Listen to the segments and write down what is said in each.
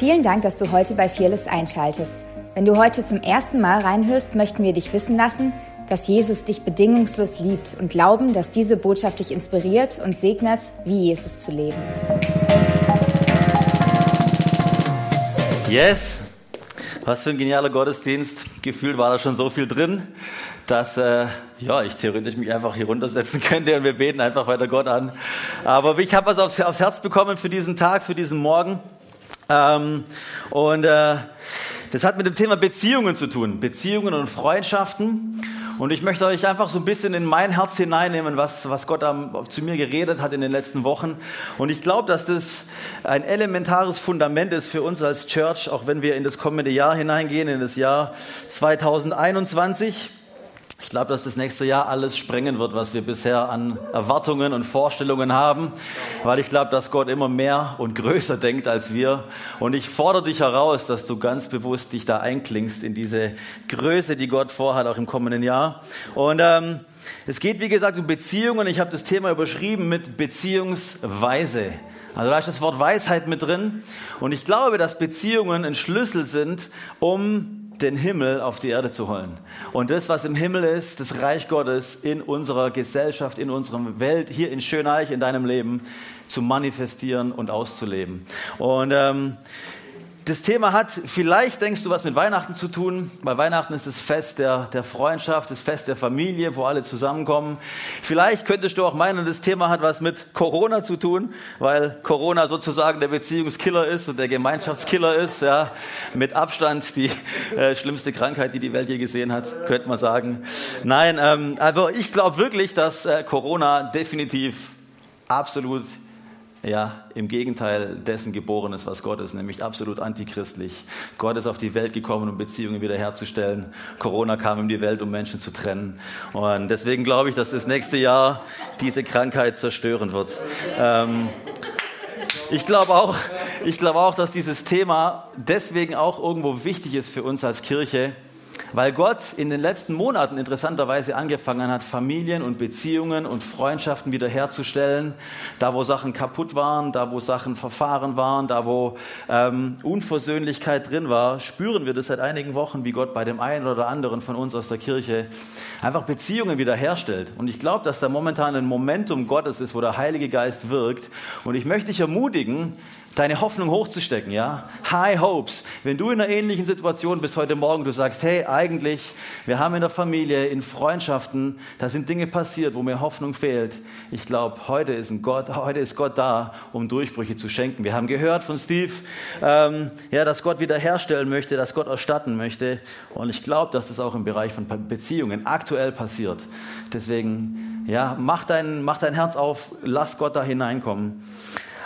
Vielen Dank, dass du heute bei Fearless einschaltest. Wenn du heute zum ersten Mal reinhörst, möchten wir dich wissen lassen, dass Jesus dich bedingungslos liebt und glauben, dass diese Botschaft dich inspiriert und segnet, wie Jesus zu leben. Yes! Was für ein genialer Gottesdienst. Gefühlt war da schon so viel drin, dass äh, ja, ich theoretisch mich einfach hier runtersetzen könnte und wir beten einfach weiter Gott an. Aber ich habe was aufs, aufs, Herz bekommen für diesen Tag, für diesen Morgen. Ähm, und äh, das hat mit dem Thema Beziehungen zu tun, Beziehungen und Freundschaften. Und ich möchte euch einfach so ein bisschen in mein Herz hineinnehmen, was, was Gott am, zu mir geredet hat in den letzten Wochen. Und ich glaube, dass das ein elementares Fundament ist für uns als Church, auch wenn wir in das kommende Jahr hineingehen, in das Jahr 2021. Ich glaube, dass das nächste Jahr alles sprengen wird, was wir bisher an Erwartungen und Vorstellungen haben, weil ich glaube, dass Gott immer mehr und größer denkt als wir. Und ich fordere dich heraus, dass du ganz bewusst dich da einklingst in diese Größe, die Gott vorhat, auch im kommenden Jahr. Und ähm, es geht, wie gesagt, um Beziehungen. Ich habe das Thema überschrieben mit Beziehungsweise. Also da ist das Wort Weisheit mit drin. Und ich glaube, dass Beziehungen ein Schlüssel sind, um den Himmel auf die Erde zu holen. Und das, was im Himmel ist, das Reich Gottes in unserer Gesellschaft, in unserer Welt, hier in Schöneich, in deinem Leben, zu manifestieren und auszuleben. Und ähm, das Thema hat vielleicht, denkst du, was mit Weihnachten zu tun, weil Weihnachten ist das Fest der, der Freundschaft, das Fest der Familie, wo alle zusammenkommen. Vielleicht könntest du auch meinen, das Thema hat was mit Corona zu tun, weil Corona sozusagen der Beziehungskiller ist und der Gemeinschaftskiller ist, ja, mit Abstand die äh, schlimmste Krankheit, die die Welt je gesehen hat, könnte man sagen. Nein, ähm, aber ich glaube wirklich, dass äh, Corona definitiv absolut ja, im Gegenteil dessen geboren ist, was Gott ist, nämlich absolut antichristlich. Gott ist auf die Welt gekommen, um Beziehungen wiederherzustellen. Corona kam in die Welt, um Menschen zu trennen. Und deswegen glaube ich, dass das nächste Jahr diese Krankheit zerstören wird. Ähm, ich glaube auch, ich glaube auch, dass dieses Thema deswegen auch irgendwo wichtig ist für uns als Kirche, weil Gott in den letzten Monaten interessanterweise angefangen hat, Familien und Beziehungen und Freundschaften wiederherzustellen. Da, wo Sachen kaputt waren, da, wo Sachen verfahren waren, da, wo ähm, Unversöhnlichkeit drin war, spüren wir das seit einigen Wochen, wie Gott bei dem einen oder anderen von uns aus der Kirche einfach Beziehungen wiederherstellt. Und ich glaube, dass da momentan ein Momentum Gottes ist, wo der Heilige Geist wirkt. Und ich möchte dich ermutigen, deine Hoffnung hochzustecken, ja? High Hopes. Wenn du in einer ähnlichen Situation bist heute Morgen, du sagst, hey, eigentlich, wir haben in der Familie, in Freundschaften, da sind Dinge passiert, wo mir Hoffnung fehlt. Ich glaube, heute ist ein Gott, heute ist Gott da, um Durchbrüche zu schenken. Wir haben gehört von Steve, ähm, ja, dass Gott wiederherstellen möchte, dass Gott erstatten möchte. Und ich glaube, dass das auch im Bereich von Beziehungen aktuell passiert. Deswegen, ja, mach dein, mach dein Herz auf, lass Gott da hineinkommen.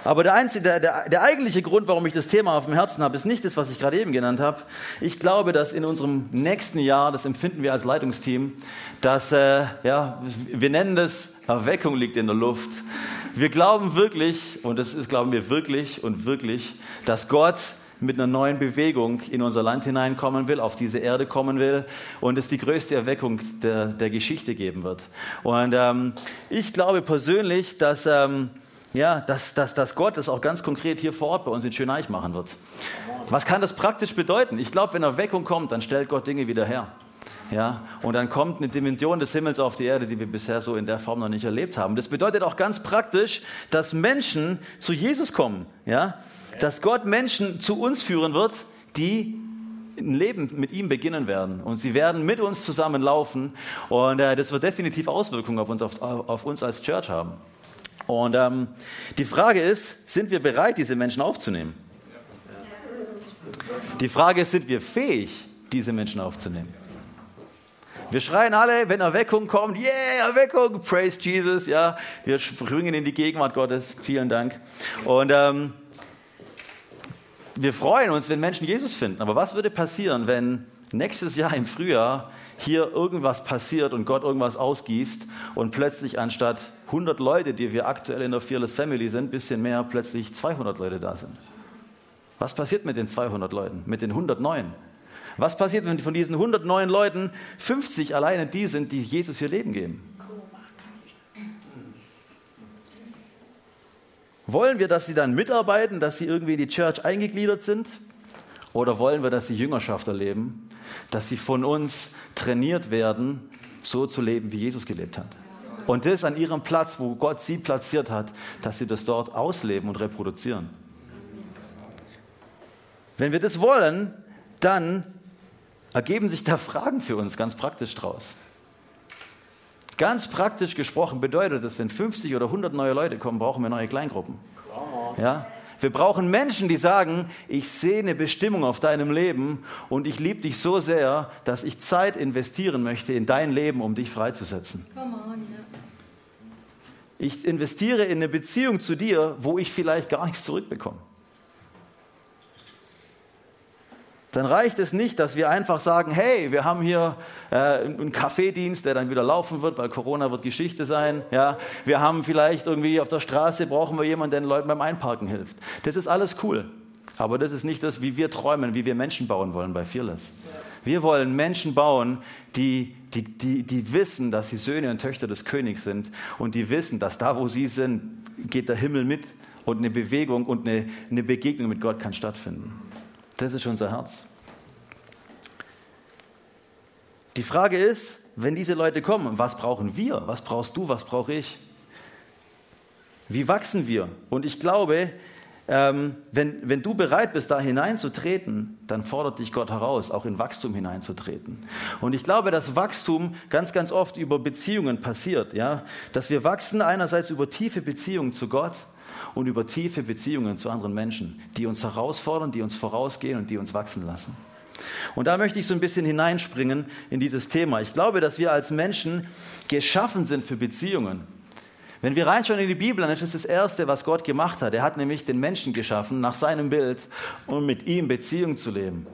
Aber der, einzige, der, der, der eigentliche Grund, warum ich das Thema auf dem Herzen habe, ist nicht das, was ich gerade eben genannt habe. Ich glaube, dass in unserem nächsten Jahr, das empfinden wir als Leitungsteam, dass, äh, ja, wir nennen das Erweckung liegt in der Luft. Wir glauben wirklich, und das ist, glauben wir wirklich und wirklich, dass Gott mit einer neuen Bewegung in unser Land hineinkommen will, auf diese Erde kommen will und es die größte Erweckung der, der Geschichte geben wird. Und ähm, ich glaube persönlich, dass ähm, ja, dass, dass, dass Gott es auch ganz konkret hier vor Ort bei uns in Schöneich machen wird. Was kann das praktisch bedeuten? Ich glaube, wenn Erweckung kommt, dann stellt Gott Dinge wieder her. Ja, und dann kommt eine Dimension des Himmels auf die Erde, die wir bisher so in der Form noch nicht erlebt haben. Das bedeutet auch ganz praktisch, dass Menschen zu Jesus kommen. Ja, dass Gott Menschen zu uns führen wird, die ein Leben mit ihm beginnen werden. Und sie werden mit uns zusammenlaufen. Und äh, das wird definitiv Auswirkungen auf uns, auf, auf uns als Church haben. Und ähm, die Frage ist, sind wir bereit, diese Menschen aufzunehmen? Die Frage ist, sind wir fähig, diese Menschen aufzunehmen? Wir schreien alle, wenn Erweckung kommt, yeah, Erweckung, praise Jesus, ja. Wir springen in die Gegenwart Gottes, vielen Dank. Und ähm, wir freuen uns, wenn Menschen Jesus finden. Aber was würde passieren, wenn nächstes Jahr im Frühjahr hier irgendwas passiert und Gott irgendwas ausgießt und plötzlich anstatt 100 Leute, die wir aktuell in der Fearless Family sind, ein bisschen mehr, plötzlich 200 Leute da sind. Was passiert mit den 200 Leuten, mit den 109? Was passiert, wenn von diesen 109 Leuten 50 alleine die sind, die Jesus ihr Leben geben? Wollen wir, dass sie dann mitarbeiten, dass sie irgendwie in die Church eingegliedert sind? Oder wollen wir, dass sie Jüngerschaft erleben, dass sie von uns trainiert werden, so zu leben, wie Jesus gelebt hat? Und das an ihrem Platz, wo Gott sie platziert hat, dass sie das dort ausleben und reproduzieren. Wenn wir das wollen, dann ergeben sich da Fragen für uns ganz praktisch draus. Ganz praktisch gesprochen bedeutet das, wenn 50 oder 100 neue Leute kommen, brauchen wir neue Kleingruppen. Ja? Wir brauchen Menschen, die sagen, ich sehe eine Bestimmung auf deinem Leben und ich liebe dich so sehr, dass ich Zeit investieren möchte in dein Leben, um dich freizusetzen. Ich investiere in eine Beziehung zu dir, wo ich vielleicht gar nichts zurückbekomme. Dann reicht es nicht, dass wir einfach sagen, hey, wir haben hier äh, einen Kaffeedienst, der dann wieder laufen wird, weil Corona wird Geschichte sein. Ja, wir haben vielleicht irgendwie auf der Straße brauchen wir jemanden, der den Leuten beim Einparken hilft. Das ist alles cool, aber das ist nicht das, wie wir träumen, wie wir Menschen bauen wollen bei Fearless. Wir wollen Menschen bauen, die, die, die, die wissen, dass sie Söhne und Töchter des Königs sind und die wissen, dass da, wo sie sind, geht der Himmel mit und eine Bewegung und eine, eine Begegnung mit Gott kann stattfinden. Das ist unser Herz. Die Frage ist, wenn diese Leute kommen, was brauchen wir? Was brauchst du? Was brauche ich? Wie wachsen wir? Und ich glaube, ähm, wenn, wenn du bereit bist, da hineinzutreten, dann fordert dich Gott heraus, auch in Wachstum hineinzutreten. Und ich glaube, dass Wachstum ganz, ganz oft über Beziehungen passiert, ja, dass wir wachsen einerseits über tiefe Beziehungen zu Gott und über tiefe Beziehungen zu anderen Menschen, die uns herausfordern, die uns vorausgehen und die uns wachsen lassen. Und da möchte ich so ein bisschen hineinspringen in dieses Thema. Ich glaube, dass wir als Menschen geschaffen sind für Beziehungen. Wenn wir reinschauen in die Bibel, dann ist das das Erste, was Gott gemacht hat. Er hat nämlich den Menschen geschaffen nach seinem Bild, um mit ihm Beziehung zu leben.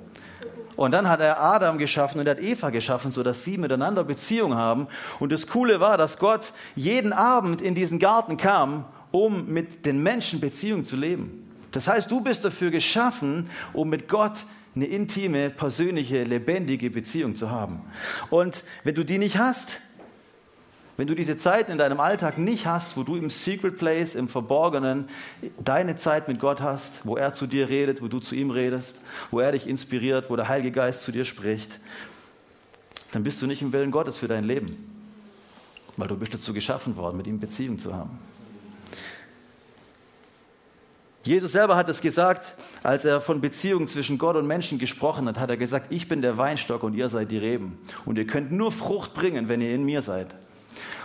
Und dann hat er Adam geschaffen und er hat Eva geschaffen, sodass sie miteinander Beziehung haben. Und das Coole war, dass Gott jeden Abend in diesen Garten kam, um mit den Menschen Beziehung zu leben. Das heißt, du bist dafür geschaffen, um mit Gott eine intime, persönliche, lebendige Beziehung zu haben. Und wenn du die nicht hast, wenn du diese Zeiten in deinem Alltag nicht hast, wo du im Secret Place, im Verborgenen, deine Zeit mit Gott hast, wo er zu dir redet, wo du zu ihm redest, wo er dich inspiriert, wo der Heilige Geist zu dir spricht, dann bist du nicht im Willen Gottes für dein Leben, weil du bist dazu geschaffen worden, mit ihm Beziehung zu haben. Jesus selber hat es gesagt, als er von Beziehungen zwischen Gott und Menschen gesprochen hat, hat er gesagt, ich bin der Weinstock und ihr seid die Reben. Und ihr könnt nur Frucht bringen, wenn ihr in mir seid.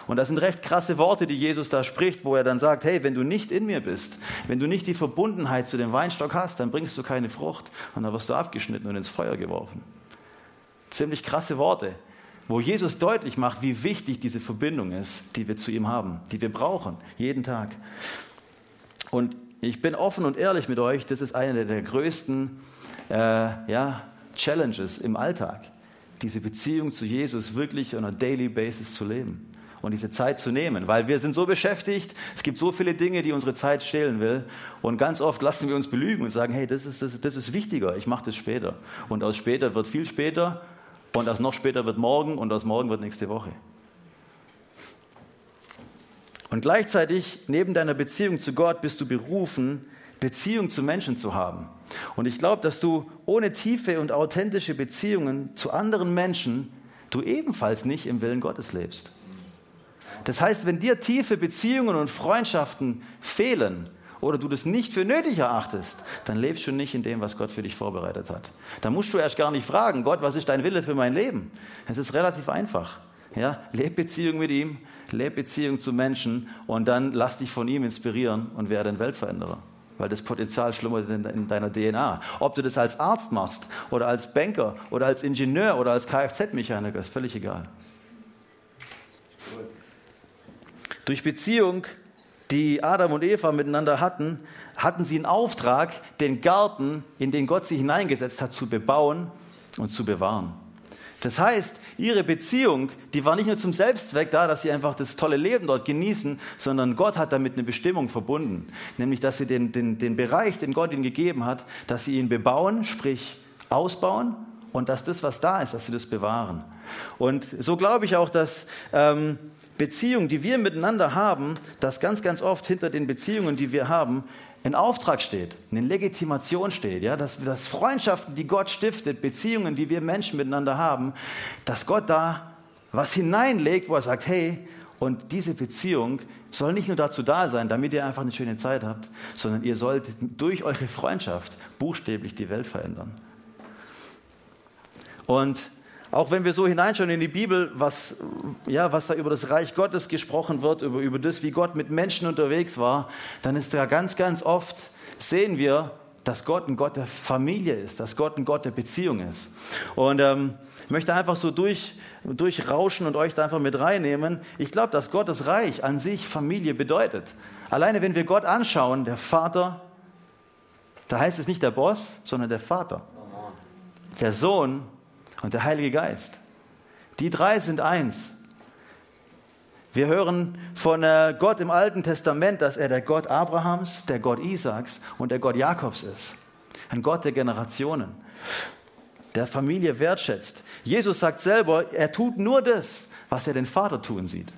Und das sind recht krasse Worte, die Jesus da spricht, wo er dann sagt, hey, wenn du nicht in mir bist, wenn du nicht die Verbundenheit zu dem Weinstock hast, dann bringst du keine Frucht und dann wirst du abgeschnitten und ins Feuer geworfen. Ziemlich krasse Worte, wo Jesus deutlich macht, wie wichtig diese Verbindung ist, die wir zu ihm haben, die wir brauchen, jeden Tag. Und ich bin offen und ehrlich mit euch, das ist eine der größten äh, ja, Challenges im Alltag, diese Beziehung zu Jesus wirklich on a daily basis zu leben und diese Zeit zu nehmen, weil wir sind so beschäftigt, es gibt so viele Dinge, die unsere Zeit stehlen will. Und ganz oft lassen wir uns belügen und sagen, hey, das ist, das, das ist wichtiger, ich mache das später. Und aus später wird viel später und aus noch später wird morgen und aus morgen wird nächste Woche. Und gleichzeitig, neben deiner Beziehung zu Gott, bist du berufen, Beziehung zu Menschen zu haben. Und ich glaube, dass du ohne tiefe und authentische Beziehungen zu anderen Menschen, du ebenfalls nicht im Willen Gottes lebst. Das heißt, wenn dir tiefe Beziehungen und Freundschaften fehlen oder du das nicht für nötig erachtest, dann lebst du nicht in dem, was Gott für dich vorbereitet hat. Da musst du erst gar nicht fragen, Gott, was ist dein Wille für mein Leben? Es ist relativ einfach. Ja, leb Beziehung mit ihm, leb Beziehung zu Menschen und dann lass dich von ihm inspirieren und werde ein Weltveränderer. Weil das Potenzial schlummert in deiner DNA. Ob du das als Arzt machst oder als Banker oder als Ingenieur oder als Kfz-Mechaniker, ist völlig egal. Durch Beziehung, die Adam und Eva miteinander hatten, hatten sie einen Auftrag, den Garten, in den Gott sie hineingesetzt hat, zu bebauen und zu bewahren. Das heißt, ihre Beziehung, die war nicht nur zum Selbstzweck da, dass sie einfach das tolle Leben dort genießen, sondern Gott hat damit eine Bestimmung verbunden. Nämlich, dass sie den, den, den Bereich, den Gott ihnen gegeben hat, dass sie ihn bebauen, sprich ausbauen und dass das, was da ist, dass sie das bewahren. Und so glaube ich auch, dass ähm, Beziehung, die wir miteinander haben, dass ganz, ganz oft hinter den Beziehungen, die wir haben, ein Auftrag steht, eine Legitimation steht, ja, dass, dass Freundschaften, die Gott stiftet, Beziehungen, die wir Menschen miteinander haben, dass Gott da was hineinlegt, wo er sagt, hey, und diese Beziehung soll nicht nur dazu da sein, damit ihr einfach eine schöne Zeit habt, sondern ihr sollt durch eure Freundschaft buchstäblich die Welt verändern. Und auch wenn wir so hineinschauen in die Bibel, was, ja, was da über das Reich Gottes gesprochen wird, über, über das, wie Gott mit Menschen unterwegs war, dann ist da ganz, ganz oft, sehen wir, dass Gott ein Gott der Familie ist, dass Gott ein Gott der Beziehung ist. Und ähm, ich möchte einfach so durch, durchrauschen und euch da einfach mit reinnehmen. Ich glaube, dass Gottes Reich an sich Familie bedeutet. Alleine wenn wir Gott anschauen, der Vater, da heißt es nicht der Boss, sondern der Vater. Der Sohn und der Heilige Geist. Die drei sind eins. Wir hören von äh, Gott im Alten Testament, dass er der Gott Abrahams, der Gott Isaaks und der Gott Jakobs ist. Ein Gott der Generationen, der Familie wertschätzt. Jesus sagt selber, er tut nur das, was er den Vater tun sieht.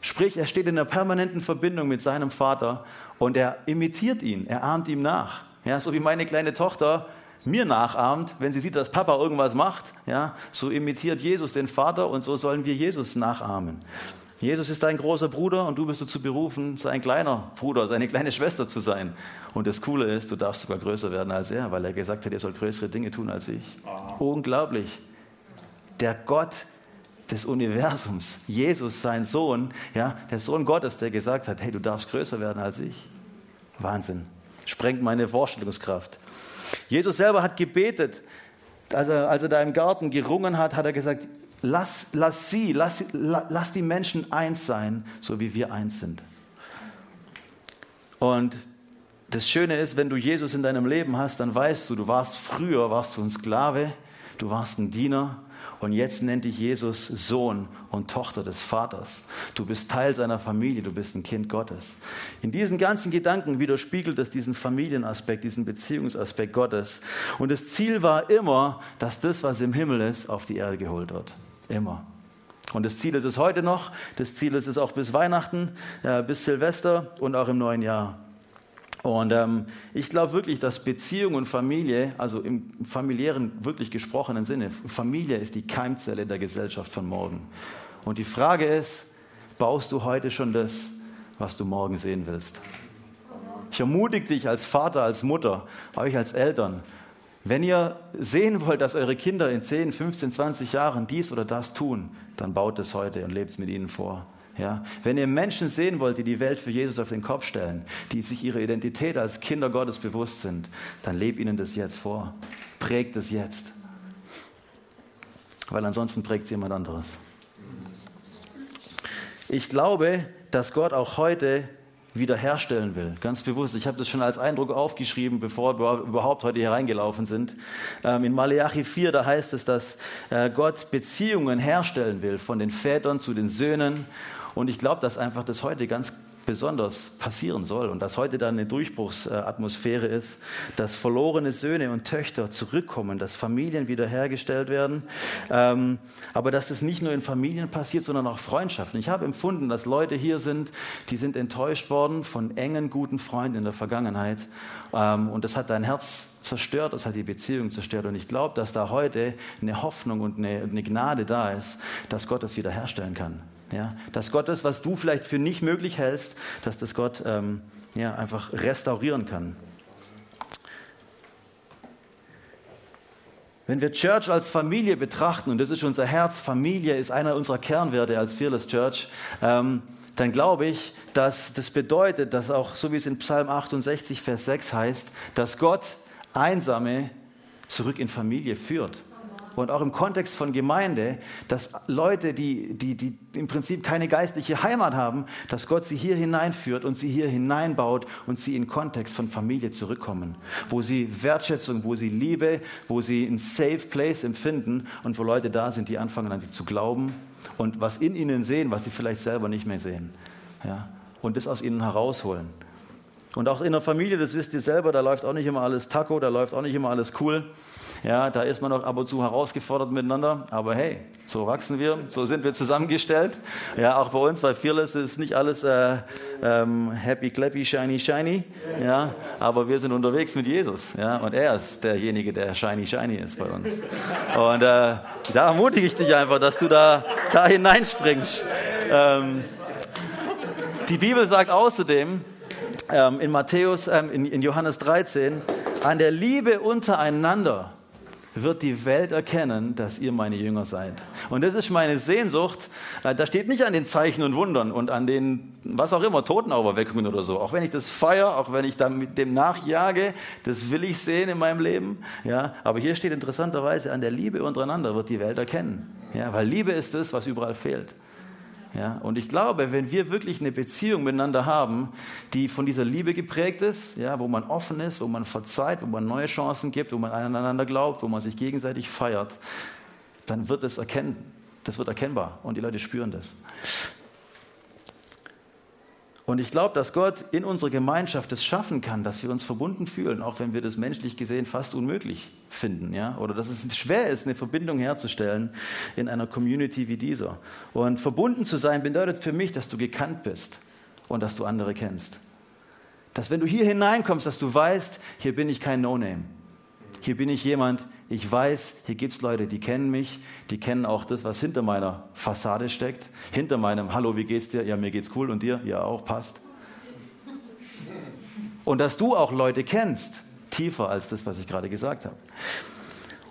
Sprich, er steht in einer permanenten Verbindung mit seinem Vater und er imitiert ihn, er ahmt ihm nach. Ja, so wie meine kleine Tochter mir nachahmt, wenn sie sieht, dass Papa irgendwas macht, ja, so imitiert Jesus den Vater und so sollen wir Jesus nachahmen. Jesus ist dein großer Bruder und du bist dazu berufen, sein kleiner Bruder, seine kleine Schwester zu sein. Und das Coole ist, du darfst sogar größer werden als er, weil er gesagt hat, er soll größere Dinge tun als ich. Unglaublich. Der Gott des Universums, Jesus, sein Sohn, ja, der Sohn Gottes, der gesagt hat, hey, du darfst größer werden als ich. Wahnsinn. Sprengt meine Vorstellungskraft. Jesus selber hat gebetet, als er, als er da im Garten gerungen hat, hat er gesagt, lass, lass sie, lass, lass die Menschen eins sein, so wie wir eins sind. Und das Schöne ist, wenn du Jesus in deinem Leben hast, dann weißt du, du warst früher, warst du ein Sklave, du warst ein Diener, und jetzt nennt dich Jesus Sohn und Tochter des Vaters. Du bist Teil seiner Familie, du bist ein Kind Gottes. In diesen ganzen Gedanken widerspiegelt es diesen Familienaspekt, diesen Beziehungsaspekt Gottes. Und das Ziel war immer, dass das, was im Himmel ist, auf die Erde geholt wird. Immer. Und das Ziel ist es heute noch, das Ziel ist es auch bis Weihnachten, äh, bis Silvester und auch im neuen Jahr. Und ähm, ich glaube wirklich, dass Beziehung und Familie, also im familiären, wirklich gesprochenen Sinne, Familie ist die Keimzelle der Gesellschaft von morgen. Und die Frage ist, baust du heute schon das, was du morgen sehen willst? Ich ermutige dich als Vater, als Mutter, euch als Eltern, wenn ihr sehen wollt, dass eure Kinder in 10, 15, 20 Jahren dies oder das tun, dann baut es heute und lebt es mit ihnen vor. Ja, wenn ihr Menschen sehen wollt, die die Welt für Jesus auf den Kopf stellen, die sich ihrer Identität als Kinder Gottes bewusst sind, dann lebt ihnen das jetzt vor. Prägt es jetzt. Weil ansonsten prägt es jemand anderes. Ich glaube, dass Gott auch heute wiederherstellen will. Ganz bewusst. Ich habe das schon als Eindruck aufgeschrieben, bevor wir überhaupt heute hier reingelaufen sind. Ähm, in Maleachi 4, da heißt es, dass äh, Gott Beziehungen herstellen will, von den Vätern zu den Söhnen und ich glaube, dass einfach das heute ganz besonders passieren soll und dass heute dann eine Durchbruchsatmosphäre ist, dass verlorene Söhne und Töchter zurückkommen, dass Familien wiederhergestellt werden, ähm, aber dass das nicht nur in Familien passiert, sondern auch Freundschaften. Ich habe empfunden, dass Leute hier sind, die sind enttäuscht worden von engen, guten Freunden in der Vergangenheit ähm, und das hat dein Herz zerstört, das hat die Beziehung zerstört und ich glaube, dass da heute eine Hoffnung und eine, eine Gnade da ist, dass Gott das wiederherstellen kann. Ja, dass Gott das, was du vielleicht für nicht möglich hältst, dass das Gott ähm, ja, einfach restaurieren kann. Wenn wir Church als Familie betrachten, und das ist unser Herz, Familie ist einer unserer Kernwerte als Fearless Church, ähm, dann glaube ich, dass das bedeutet, dass auch, so wie es in Psalm 68, Vers 6 heißt, dass Gott Einsame zurück in Familie führt und auch im Kontext von Gemeinde, dass Leute, die, die, die im Prinzip keine geistliche Heimat haben, dass Gott sie hier hineinführt und sie hier hineinbaut und sie in Kontext von Familie zurückkommen, wo sie Wertschätzung, wo sie Liebe, wo sie ein Safe Place empfinden und wo Leute da sind, die anfangen an sie zu glauben und was in ihnen sehen, was sie vielleicht selber nicht mehr sehen. Ja? Und das aus ihnen herausholen. Und auch in der Familie, das wisst ihr selber, da läuft auch nicht immer alles Taco, da läuft auch nicht immer alles cool. Ja, da ist man auch ab und zu herausgefordert miteinander. Aber hey, so wachsen wir, so sind wir zusammengestellt. Ja, auch bei uns bei Fearless ist nicht alles äh, ähm, happy, clappy, shiny, shiny. Ja, aber wir sind unterwegs mit Jesus. Ja, und er ist derjenige, der shiny, shiny ist bei uns. Und äh, da ermutige ich dich einfach, dass du da, da hineinspringst. Ähm, die Bibel sagt außerdem ähm, in Matthäus, ähm, in, in Johannes 13, an der Liebe untereinander wird die Welt erkennen, dass ihr meine Jünger seid. Und das ist meine Sehnsucht. Äh, da steht nicht an den Zeichen und Wundern und an den, was auch immer, Totenauferweckungen oder so. Auch wenn ich das feiere, auch wenn ich da mit dem nachjage, das will ich sehen in meinem Leben. Ja, aber hier steht interessanterweise, an der Liebe untereinander wird die Welt erkennen. Ja, weil Liebe ist das, was überall fehlt. Ja, und ich glaube, wenn wir wirklich eine Beziehung miteinander haben, die von dieser Liebe geprägt ist, ja, wo man offen ist, wo man verzeiht, wo man neue Chancen gibt, wo man aneinander glaubt, wo man sich gegenseitig feiert, dann wird es erkennen. Das wird erkennbar und die Leute spüren das. Und ich glaube, dass Gott in unserer Gemeinschaft es schaffen kann, dass wir uns verbunden fühlen, auch wenn wir das menschlich gesehen fast unmöglich finden, ja, oder dass es schwer ist, eine Verbindung herzustellen in einer Community wie dieser. Und verbunden zu sein bedeutet für mich, dass du gekannt bist und dass du andere kennst. Dass wenn du hier hineinkommst, dass du weißt, hier bin ich kein No-Name. Hier bin ich jemand, ich weiß, hier gibt es Leute, die kennen mich, die kennen auch das, was hinter meiner Fassade steckt, hinter meinem Hallo, wie geht's dir? Ja, mir geht's cool und dir? Ja, auch passt. Und dass du auch Leute kennst, tiefer als das, was ich gerade gesagt habe.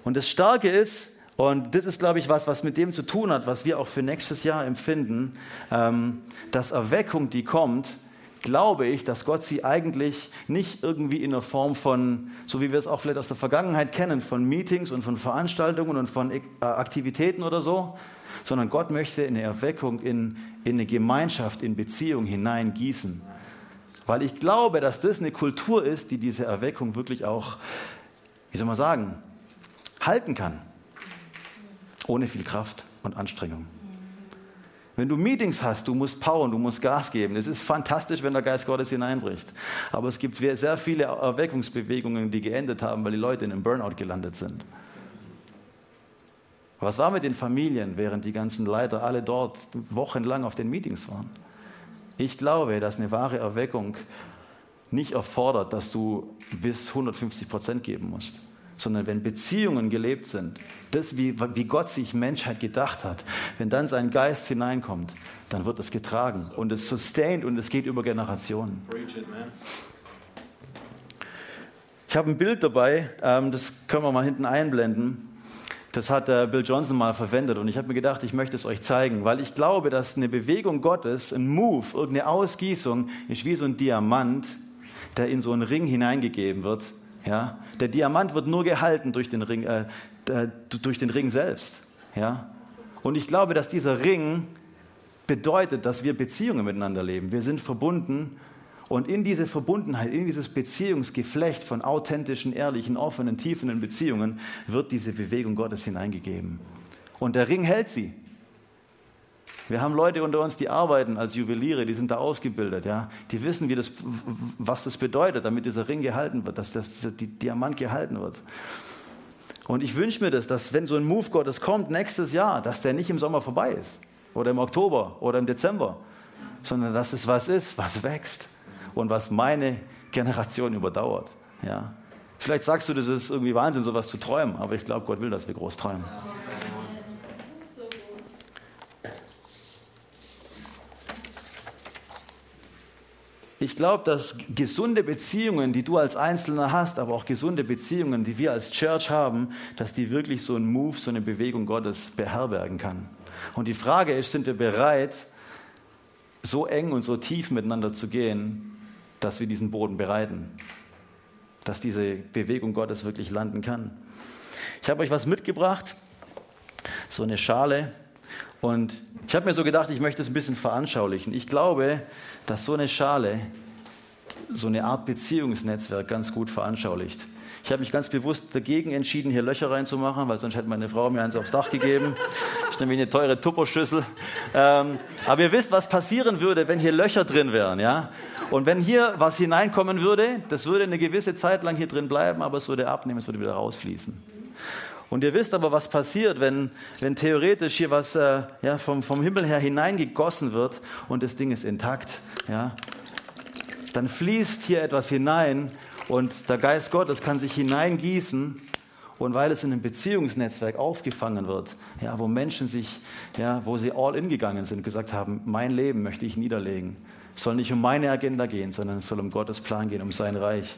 Und das Starke ist, und das ist, glaube ich, was, was mit dem zu tun hat, was wir auch für nächstes Jahr empfinden, ähm, dass Erweckung, die kommt, glaube ich, dass Gott sie eigentlich nicht irgendwie in der Form von, so wie wir es auch vielleicht aus der Vergangenheit kennen, von Meetings und von Veranstaltungen und von äh, Aktivitäten oder so, sondern Gott möchte eine Erweckung in, in eine Gemeinschaft, in Beziehung hineingießen. Weil ich glaube, dass das eine Kultur ist, die diese Erweckung wirklich auch, wie soll man sagen, halten kann. Ohne viel Kraft und Anstrengung. Wenn du Meetings hast, du musst powern, du musst Gas geben. Es ist fantastisch, wenn der Geist Gottes hineinbricht. Aber es gibt sehr viele Erweckungsbewegungen, die geendet haben, weil die Leute in einem Burnout gelandet sind. Was war mit den Familien, während die ganzen Leiter alle dort wochenlang auf den Meetings waren? Ich glaube, dass eine wahre Erweckung nicht erfordert, dass du bis 150 Prozent geben musst sondern wenn Beziehungen gelebt sind, das, wie, wie Gott sich Menschheit gedacht hat, wenn dann sein Geist hineinkommt, dann wird es getragen und es sustained und es geht über Generationen. Ich habe ein Bild dabei, ähm, das können wir mal hinten einblenden. Das hat äh, Bill Johnson mal verwendet und ich habe mir gedacht, ich möchte es euch zeigen, weil ich glaube, dass eine Bewegung Gottes, ein Move, irgendeine Ausgießung ist wie so ein Diamant, der in so einen Ring hineingegeben wird ja? Der Diamant wird nur gehalten durch den Ring, äh, durch den Ring selbst. Ja? Und ich glaube, dass dieser Ring bedeutet, dass wir Beziehungen miteinander leben. Wir sind verbunden und in diese Verbundenheit, in dieses Beziehungsgeflecht von authentischen, ehrlichen, offenen, tiefen Beziehungen wird diese Bewegung Gottes hineingegeben. Und der Ring hält sie. Wir haben Leute unter uns, die arbeiten als Juweliere, die sind da ausgebildet, ja. Die wissen, wie das, was das bedeutet, damit dieser Ring gehalten wird, dass das, der Diamant gehalten wird. Und ich wünsche mir das, dass wenn so ein Move Gottes kommt nächstes Jahr, dass der nicht im Sommer vorbei ist oder im Oktober oder im Dezember, sondern dass es was ist, was wächst und was meine Generation überdauert. Ja. Vielleicht sagst du, das ist irgendwie Wahnsinn, sowas zu träumen, aber ich glaube, Gott will, dass wir groß träumen. Ich glaube, dass gesunde Beziehungen, die du als Einzelner hast, aber auch gesunde Beziehungen, die wir als Church haben, dass die wirklich so ein Move, so eine Bewegung Gottes beherbergen kann. Und die Frage ist, sind wir bereit, so eng und so tief miteinander zu gehen, dass wir diesen Boden bereiten, dass diese Bewegung Gottes wirklich landen kann. Ich habe euch was mitgebracht, so eine Schale. Und ich habe mir so gedacht, ich möchte es ein bisschen veranschaulichen. Ich glaube, dass so eine Schale so eine Art Beziehungsnetzwerk ganz gut veranschaulicht. Ich habe mich ganz bewusst dagegen entschieden, hier Löcher reinzumachen, weil sonst hätte meine Frau mir eins aufs Dach gegeben. Ich nehme eine teure Tupperschüssel. Ähm, aber ihr wisst, was passieren würde, wenn hier Löcher drin wären, ja? Und wenn hier was hineinkommen würde, das würde eine gewisse Zeit lang hier drin bleiben, aber es würde abnehmen, es würde wieder rausfließen. Und ihr wisst aber, was passiert, wenn, wenn theoretisch hier was äh, ja, vom, vom Himmel her hineingegossen wird und das Ding ist intakt. Ja? Dann fließt hier etwas hinein und der Geist Gottes kann sich hineingießen und weil es in einem Beziehungsnetzwerk aufgefangen wird, ja, wo Menschen sich, ja, wo sie all in gegangen sind, gesagt haben, mein Leben möchte ich niederlegen. Es soll nicht um meine Agenda gehen, sondern es soll um Gottes Plan gehen, um sein Reich.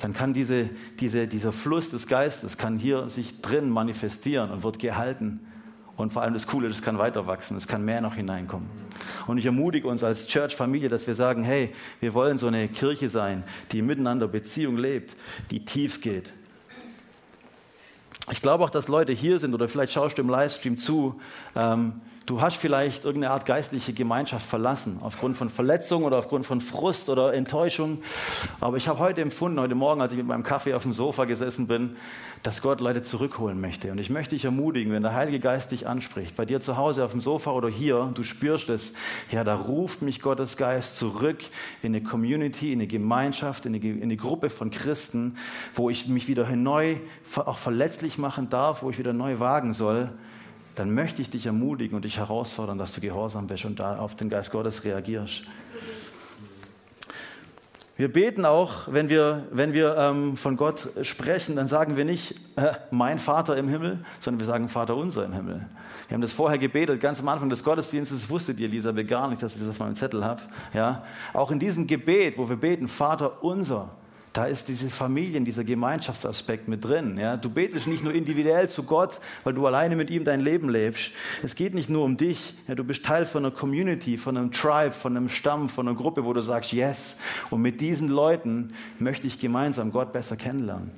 Dann kann diese, diese, dieser Fluss des Geistes kann hier sich drin manifestieren und wird gehalten. Und vor allem das Coole, das kann weiter wachsen, es kann mehr noch hineinkommen. Und ich ermutige uns als Church-Familie, dass wir sagen, hey, wir wollen so eine Kirche sein, die miteinander Beziehung lebt, die tief geht. Ich glaube auch, dass Leute hier sind oder vielleicht schaust du im Livestream zu, ähm, Du hast vielleicht irgendeine Art geistliche Gemeinschaft verlassen, aufgrund von Verletzung oder aufgrund von Frust oder Enttäuschung. Aber ich habe heute empfunden, heute Morgen, als ich mit meinem Kaffee auf dem Sofa gesessen bin, dass Gott Leute zurückholen möchte. Und ich möchte dich ermutigen, wenn der Heilige Geist dich anspricht, bei dir zu Hause auf dem Sofa oder hier, du spürst es, ja, da ruft mich Gottes Geist zurück in eine Community, in eine Gemeinschaft, in eine, in eine Gruppe von Christen, wo ich mich wieder neu auch verletzlich machen darf, wo ich wieder neu wagen soll dann möchte ich dich ermutigen und dich herausfordern, dass du gehorsam bist und da auf den Geist Gottes reagierst. Wir beten auch, wenn wir, wenn wir ähm, von Gott sprechen, dann sagen wir nicht äh, mein Vater im Himmel, sondern wir sagen Vater unser im Himmel. Wir haben das vorher gebetet, ganz am Anfang des Gottesdienstes wusstet ihr, Elisabeth, gar nicht, dass ich das auf meinem Zettel habe. Ja? Auch in diesem Gebet, wo wir beten, Vater unser, da ist diese Familien, dieser Gemeinschaftsaspekt mit drin. Ja? Du betest nicht nur individuell zu Gott, weil du alleine mit ihm dein Leben lebst. Es geht nicht nur um dich. Ja? Du bist Teil von einer Community, von einem Tribe, von einem Stamm, von einer Gruppe, wo du sagst, yes. Und mit diesen Leuten möchte ich gemeinsam Gott besser kennenlernen.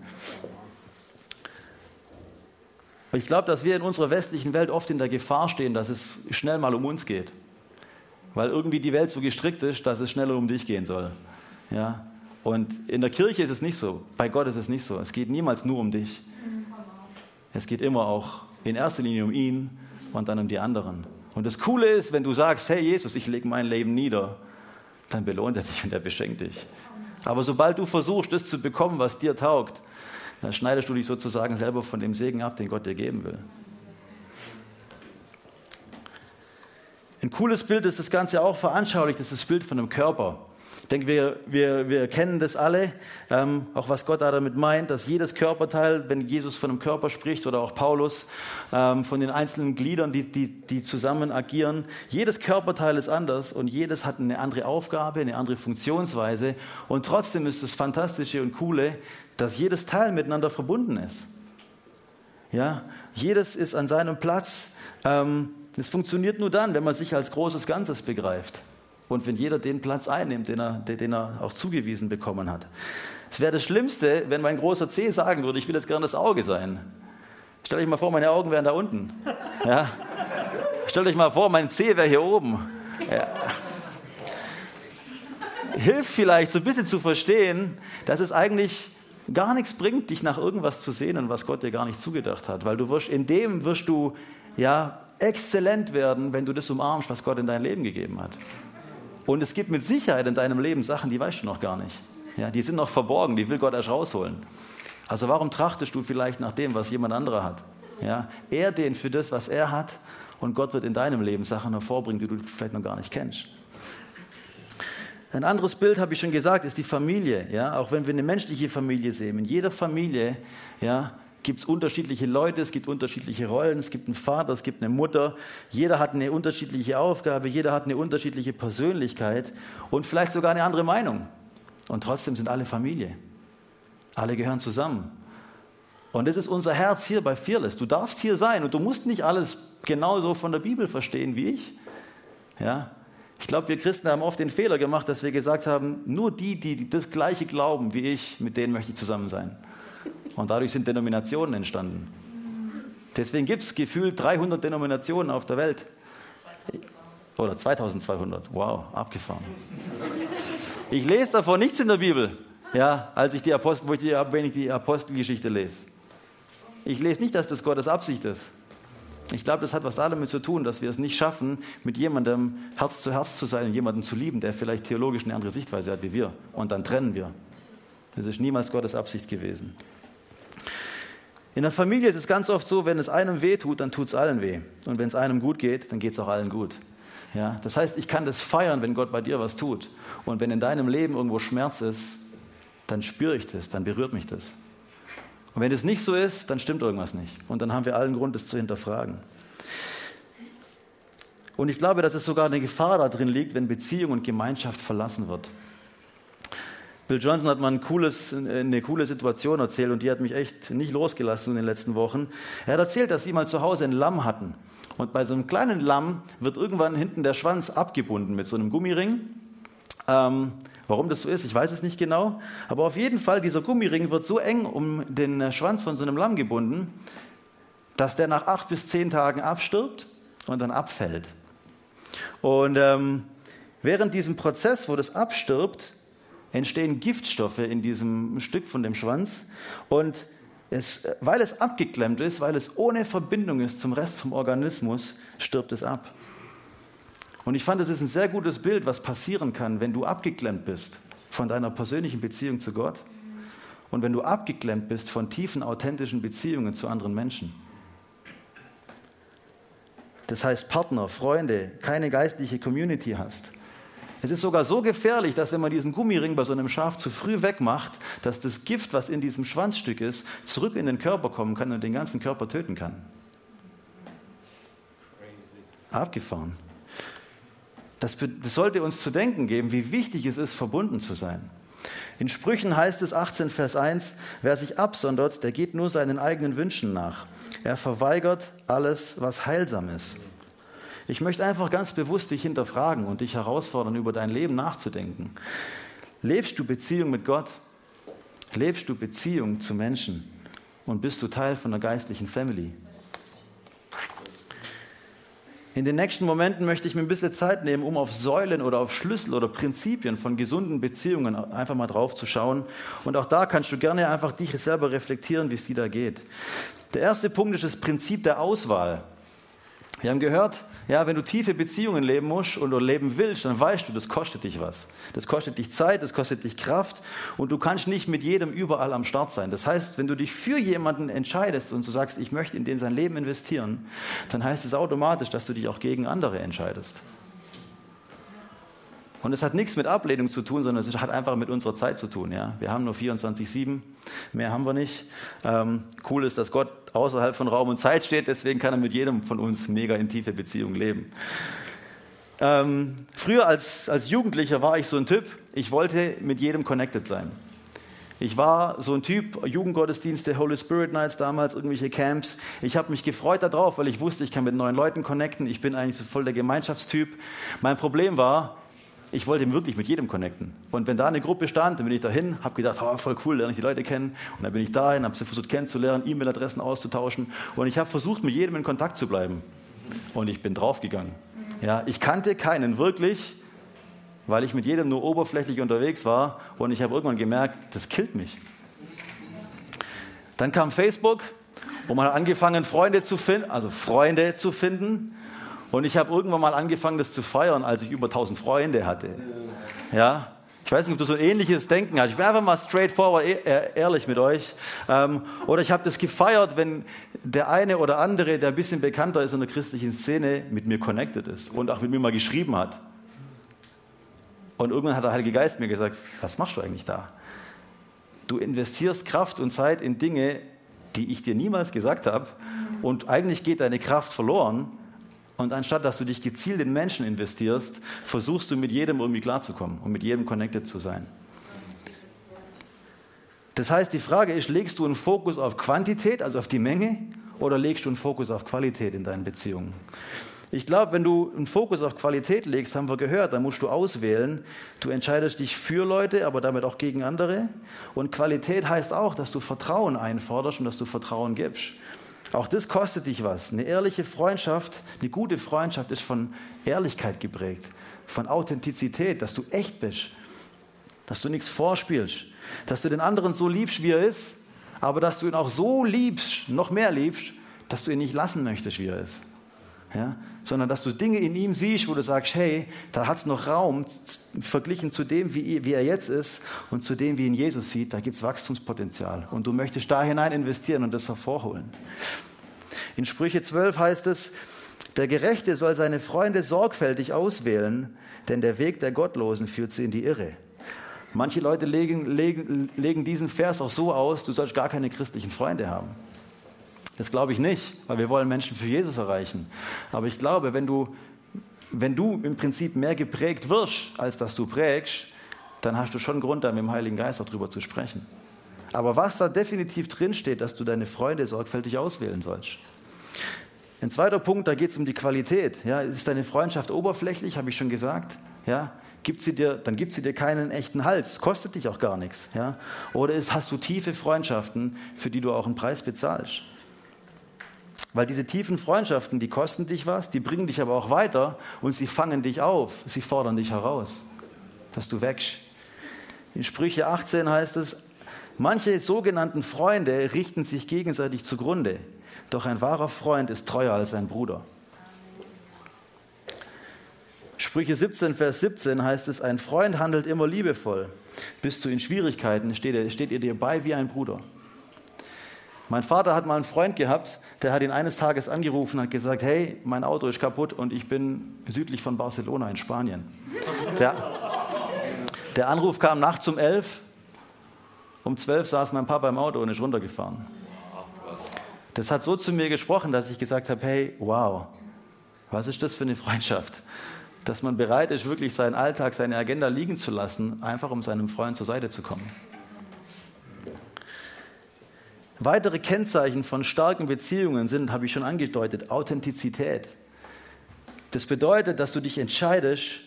Ich glaube, dass wir in unserer westlichen Welt oft in der Gefahr stehen, dass es schnell mal um uns geht. Weil irgendwie die Welt so gestrickt ist, dass es schneller um dich gehen soll. Ja? Und in der Kirche ist es nicht so, bei Gott ist es nicht so. Es geht niemals nur um dich. Es geht immer auch in erster Linie um ihn und dann um die anderen. Und das Coole ist, wenn du sagst, hey Jesus, ich lege mein Leben nieder, dann belohnt er dich und er beschenkt dich. Aber sobald du versuchst, das zu bekommen, was dir taugt, dann schneidest du dich sozusagen selber von dem Segen ab, den Gott dir geben will. Ein cooles Bild ist das Ganze auch veranschaulicht, das ist das Bild von einem Körper. Ich denke, wir, wir, wir kennen das alle, ähm, auch was Gott da damit meint, dass jedes Körperteil, wenn Jesus von einem Körper spricht oder auch Paulus, ähm, von den einzelnen Gliedern, die, die, die zusammen agieren, jedes Körperteil ist anders und jedes hat eine andere Aufgabe, eine andere Funktionsweise und trotzdem ist das Fantastische und Coole, dass jedes Teil miteinander verbunden ist. Ja, jedes ist an seinem Platz. Ähm, es funktioniert nur dann, wenn man sich als großes Ganzes begreift und wenn jeder den Platz einnimmt, den er, den er auch zugewiesen bekommen hat. Es wäre das Schlimmste, wenn mein großer C sagen würde, ich will jetzt gerne das Auge sein. Stell euch mal vor, meine Augen wären da unten. Ja? Stellt euch mal vor, mein C wäre hier oben. Ja. Hilft vielleicht so ein bisschen zu verstehen, dass es eigentlich gar nichts bringt, dich nach irgendwas zu sehnen, was Gott dir gar nicht zugedacht hat, weil du wirst, in dem wirst du ja exzellent werden, wenn du das umarmst, was Gott in dein Leben gegeben hat. Und es gibt mit Sicherheit in deinem Leben Sachen, die weißt du noch gar nicht. Ja, die sind noch verborgen, die will Gott erst rausholen. Also warum trachtest du vielleicht nach dem, was jemand anderer hat? Ja, er den für das, was er hat, und Gott wird in deinem Leben Sachen hervorbringen, die du vielleicht noch gar nicht kennst. Ein anderes Bild, habe ich schon gesagt, ist die Familie. Ja, auch wenn wir eine menschliche Familie sehen, in jeder Familie ja, gibt es unterschiedliche Leute, es gibt unterschiedliche Rollen, es gibt einen Vater, es gibt eine Mutter. Jeder hat eine unterschiedliche Aufgabe, jeder hat eine unterschiedliche Persönlichkeit und vielleicht sogar eine andere Meinung. Und trotzdem sind alle Familie. Alle gehören zusammen. Und das ist unser Herz hier bei Fearless. Du darfst hier sein und du musst nicht alles genauso von der Bibel verstehen wie ich. Ja? Ich glaube, wir Christen haben oft den Fehler gemacht, dass wir gesagt haben, nur die, die das Gleiche glauben wie ich, mit denen möchte ich zusammen sein. Und dadurch sind Denominationen entstanden. Deswegen gibt es gefühlt 300 Denominationen auf der Welt. Oder 2200. Wow, abgefahren. Ich lese davon nichts in der Bibel, ja, als ich die Apostel, wo ich die, wenn ich die Apostelgeschichte lese. Ich lese nicht, dass das Gottes Absicht ist. Ich glaube, das hat was damit zu tun, dass wir es nicht schaffen, mit jemandem Herz zu Herz zu sein und jemanden zu lieben, der vielleicht theologisch eine andere Sichtweise hat wie wir. Und dann trennen wir. Das ist niemals Gottes Absicht gewesen. In der Familie ist es ganz oft so, wenn es einem weh tut, dann tut es allen weh. Und wenn es einem gut geht, dann geht es auch allen gut. Ja, das heißt, ich kann das feiern, wenn Gott bei dir was tut. Und wenn in deinem Leben irgendwo Schmerz ist, dann spüre ich das, dann berührt mich das. Und wenn es nicht so ist, dann stimmt irgendwas nicht. Und dann haben wir allen Grund, das zu hinterfragen. Und ich glaube, dass es sogar eine Gefahr darin liegt, wenn Beziehung und Gemeinschaft verlassen wird. Bill Johnson hat mal ein cooles, eine coole Situation erzählt und die hat mich echt nicht losgelassen in den letzten Wochen. Er hat erzählt, dass sie mal zu Hause ein Lamm hatten. Und bei so einem kleinen Lamm wird irgendwann hinten der Schwanz abgebunden mit so einem Gummiring. Ähm, warum das so ist, ich weiß es nicht genau. Aber auf jeden Fall, dieser Gummiring wird so eng um den Schwanz von so einem Lamm gebunden, dass der nach acht bis zehn Tagen abstirbt und dann abfällt. Und ähm, während diesem Prozess, wo das abstirbt, entstehen Giftstoffe in diesem Stück von dem Schwanz. Und es, weil es abgeklemmt ist, weil es ohne Verbindung ist zum Rest vom Organismus, stirbt es ab. Und ich fand, das ist ein sehr gutes Bild, was passieren kann, wenn du abgeklemmt bist von deiner persönlichen Beziehung zu Gott und wenn du abgeklemmt bist von tiefen, authentischen Beziehungen zu anderen Menschen. Das heißt Partner, Freunde, keine geistliche Community hast es ist sogar so gefährlich, dass wenn man diesen Gummiring bei so einem Schaf zu früh wegmacht, dass das Gift, was in diesem Schwanzstück ist, zurück in den Körper kommen kann und den ganzen Körper töten kann. Abgefahren. Das, das sollte uns zu denken geben, wie wichtig es ist, verbunden zu sein. In Sprüchen heißt es 18 Vers 1, wer sich absondert, der geht nur seinen eigenen Wünschen nach. Er verweigert alles, was heilsam ist. Ich möchte einfach ganz bewusst dich hinterfragen und dich herausfordern, über dein Leben nachzudenken. Lebst du Beziehung mit Gott? Lebst du Beziehung zu Menschen? Und bist du Teil von der geistlichen Family? In den nächsten Momenten möchte ich mir ein bisschen Zeit nehmen, um auf Säulen oder auf Schlüssel oder Prinzipien von gesunden Beziehungen einfach mal drauf zu schauen. Und auch da kannst du gerne einfach dich selber reflektieren, wie es dir da geht. Der erste Punkt ist das Prinzip der Auswahl. Wir haben gehört, ja, wenn du tiefe Beziehungen leben musst und leben willst, dann weißt du, das kostet dich was. Das kostet dich Zeit, das kostet dich Kraft und du kannst nicht mit jedem überall am Start sein. Das heißt, wenn du dich für jemanden entscheidest und du sagst, ich möchte in den sein Leben investieren, dann heißt es automatisch, dass du dich auch gegen andere entscheidest. Und es hat nichts mit Ablehnung zu tun, sondern es hat einfach mit unserer Zeit zu tun. Ja? Wir haben nur 24-7, mehr haben wir nicht. Ähm, cool ist, dass Gott außerhalb von Raum und Zeit steht, deswegen kann er mit jedem von uns mega in tiefe Beziehung leben. Ähm, früher als, als Jugendlicher war ich so ein Typ, ich wollte mit jedem connected sein. Ich war so ein Typ, Jugendgottesdienste, Holy Spirit Nights damals, irgendwelche Camps. Ich habe mich gefreut darauf, weil ich wusste, ich kann mit neuen Leuten connecten. Ich bin eigentlich so voll der Gemeinschaftstyp. Mein Problem war, ich wollte wirklich mit jedem connecten. Und wenn da eine Gruppe stand, dann bin ich dahin, habe gedacht, oh, voll cool, lerne ich die Leute kennen. Und dann bin ich dahin, habe sie versucht kennenzulernen, E-Mail-Adressen auszutauschen. Und ich habe versucht, mit jedem in Kontakt zu bleiben. Und ich bin draufgegangen. Ja, ich kannte keinen wirklich, weil ich mit jedem nur oberflächlich unterwegs war. Und ich habe irgendwann gemerkt, das killt mich. Dann kam Facebook, wo man angefangen, Freunde zu finden, also Freunde zu finden. Und ich habe irgendwann mal angefangen, das zu feiern, als ich über 1000 Freunde hatte. Ja, ich weiß nicht, ob du so ein ähnliches Denken hast. Ich bin einfach mal straightforward e-, äh, ehrlich mit euch. Ähm, oder ich habe das gefeiert, wenn der eine oder andere, der ein bisschen bekannter ist in der christlichen Szene, mit mir connected ist und auch mit mir mal geschrieben hat. Und irgendwann hat der Heilige Geist mir gesagt, was machst du eigentlich da? Du investierst Kraft und Zeit in Dinge, die ich dir niemals gesagt habe. Und eigentlich geht deine Kraft verloren, und anstatt dass du dich gezielt in Menschen investierst, versuchst du mit jedem irgendwie klarzukommen und mit jedem connected zu sein. Das heißt, die Frage ist, legst du einen Fokus auf Quantität, also auf die Menge, oder legst du einen Fokus auf Qualität in deinen Beziehungen? Ich glaube, wenn du einen Fokus auf Qualität legst, haben wir gehört, dann musst du auswählen. Du entscheidest dich für Leute, aber damit auch gegen andere. Und Qualität heißt auch, dass du Vertrauen einforderst und dass du Vertrauen gibst. Auch das kostet dich was. Eine ehrliche Freundschaft, eine gute Freundschaft ist von Ehrlichkeit geprägt, von Authentizität, dass du echt bist. dass du nichts vorspielst, dass du den anderen so liebst, wie er ist, aber dass du ihn auch so liebst, noch mehr liebst, dass du ihn nicht lassen möchtest, wie er ist. Ja? Sondern dass du Dinge in ihm siehst, wo du sagst, hey, da hat es noch Raum, verglichen zu dem, wie, wie er jetzt ist und zu dem, wie ihn Jesus sieht, da gibt es Wachstumspotenzial. Und du möchtest da hinein investieren und das hervorholen. In Sprüche 12 heißt es, der Gerechte soll seine Freunde sorgfältig auswählen, denn der Weg der Gottlosen führt sie in die Irre. Manche Leute legen, legen, legen diesen Vers auch so aus, du sollst gar keine christlichen Freunde haben. Das glaube ich nicht, weil wir wollen Menschen für Jesus erreichen. Aber ich glaube, wenn du, wenn du im Prinzip mehr geprägt wirst, als dass du prägst, dann hast du schon Grund, da mit dem Heiligen Geist darüber zu sprechen. Aber was da definitiv drinsteht, dass du deine Freunde sorgfältig auswählen sollst. Ein zweiter Punkt, da geht es um die Qualität. Ja, ist deine Freundschaft oberflächlich, habe ich schon gesagt. Ja, gibt sie dir, dann gibt sie dir keinen echten Hals, kostet dich auch gar nichts. Ja? Oder ist, hast du tiefe Freundschaften, für die du auch einen Preis bezahlst? Weil diese tiefen Freundschaften, die kosten dich was, die bringen dich aber auch weiter und sie fangen dich auf, sie fordern dich heraus, dass du wächst. In Sprüche 18 heißt es, manche sogenannten Freunde richten sich gegenseitig zugrunde, doch ein wahrer Freund ist treuer als ein Bruder. Sprüche 17, Vers 17 heißt es, ein Freund handelt immer liebevoll. Bist du in Schwierigkeiten, steht er, steht er dir bei wie ein Bruder. Mein Vater hat mal einen Freund gehabt, der hat ihn eines Tages angerufen und hat gesagt, hey, mein Auto ist kaputt und ich bin südlich von Barcelona in Spanien. Der, der Anruf kam nachts um elf. Um zwölf saß mein Papa im Auto und ist runtergefahren. Das hat so zu mir gesprochen, dass ich gesagt habe, hey, wow, was ist das für eine Freundschaft? dass man bereit ist, wirklich seinen Alltag, seine Agenda liegen zu lassen, einfach um seinem Freund zur Seite zu kommen. Weitere Kennzeichen von starken Beziehungen sind, habe ich schon angedeutet, Authentizität. Das bedeutet, dass du dich entscheidest,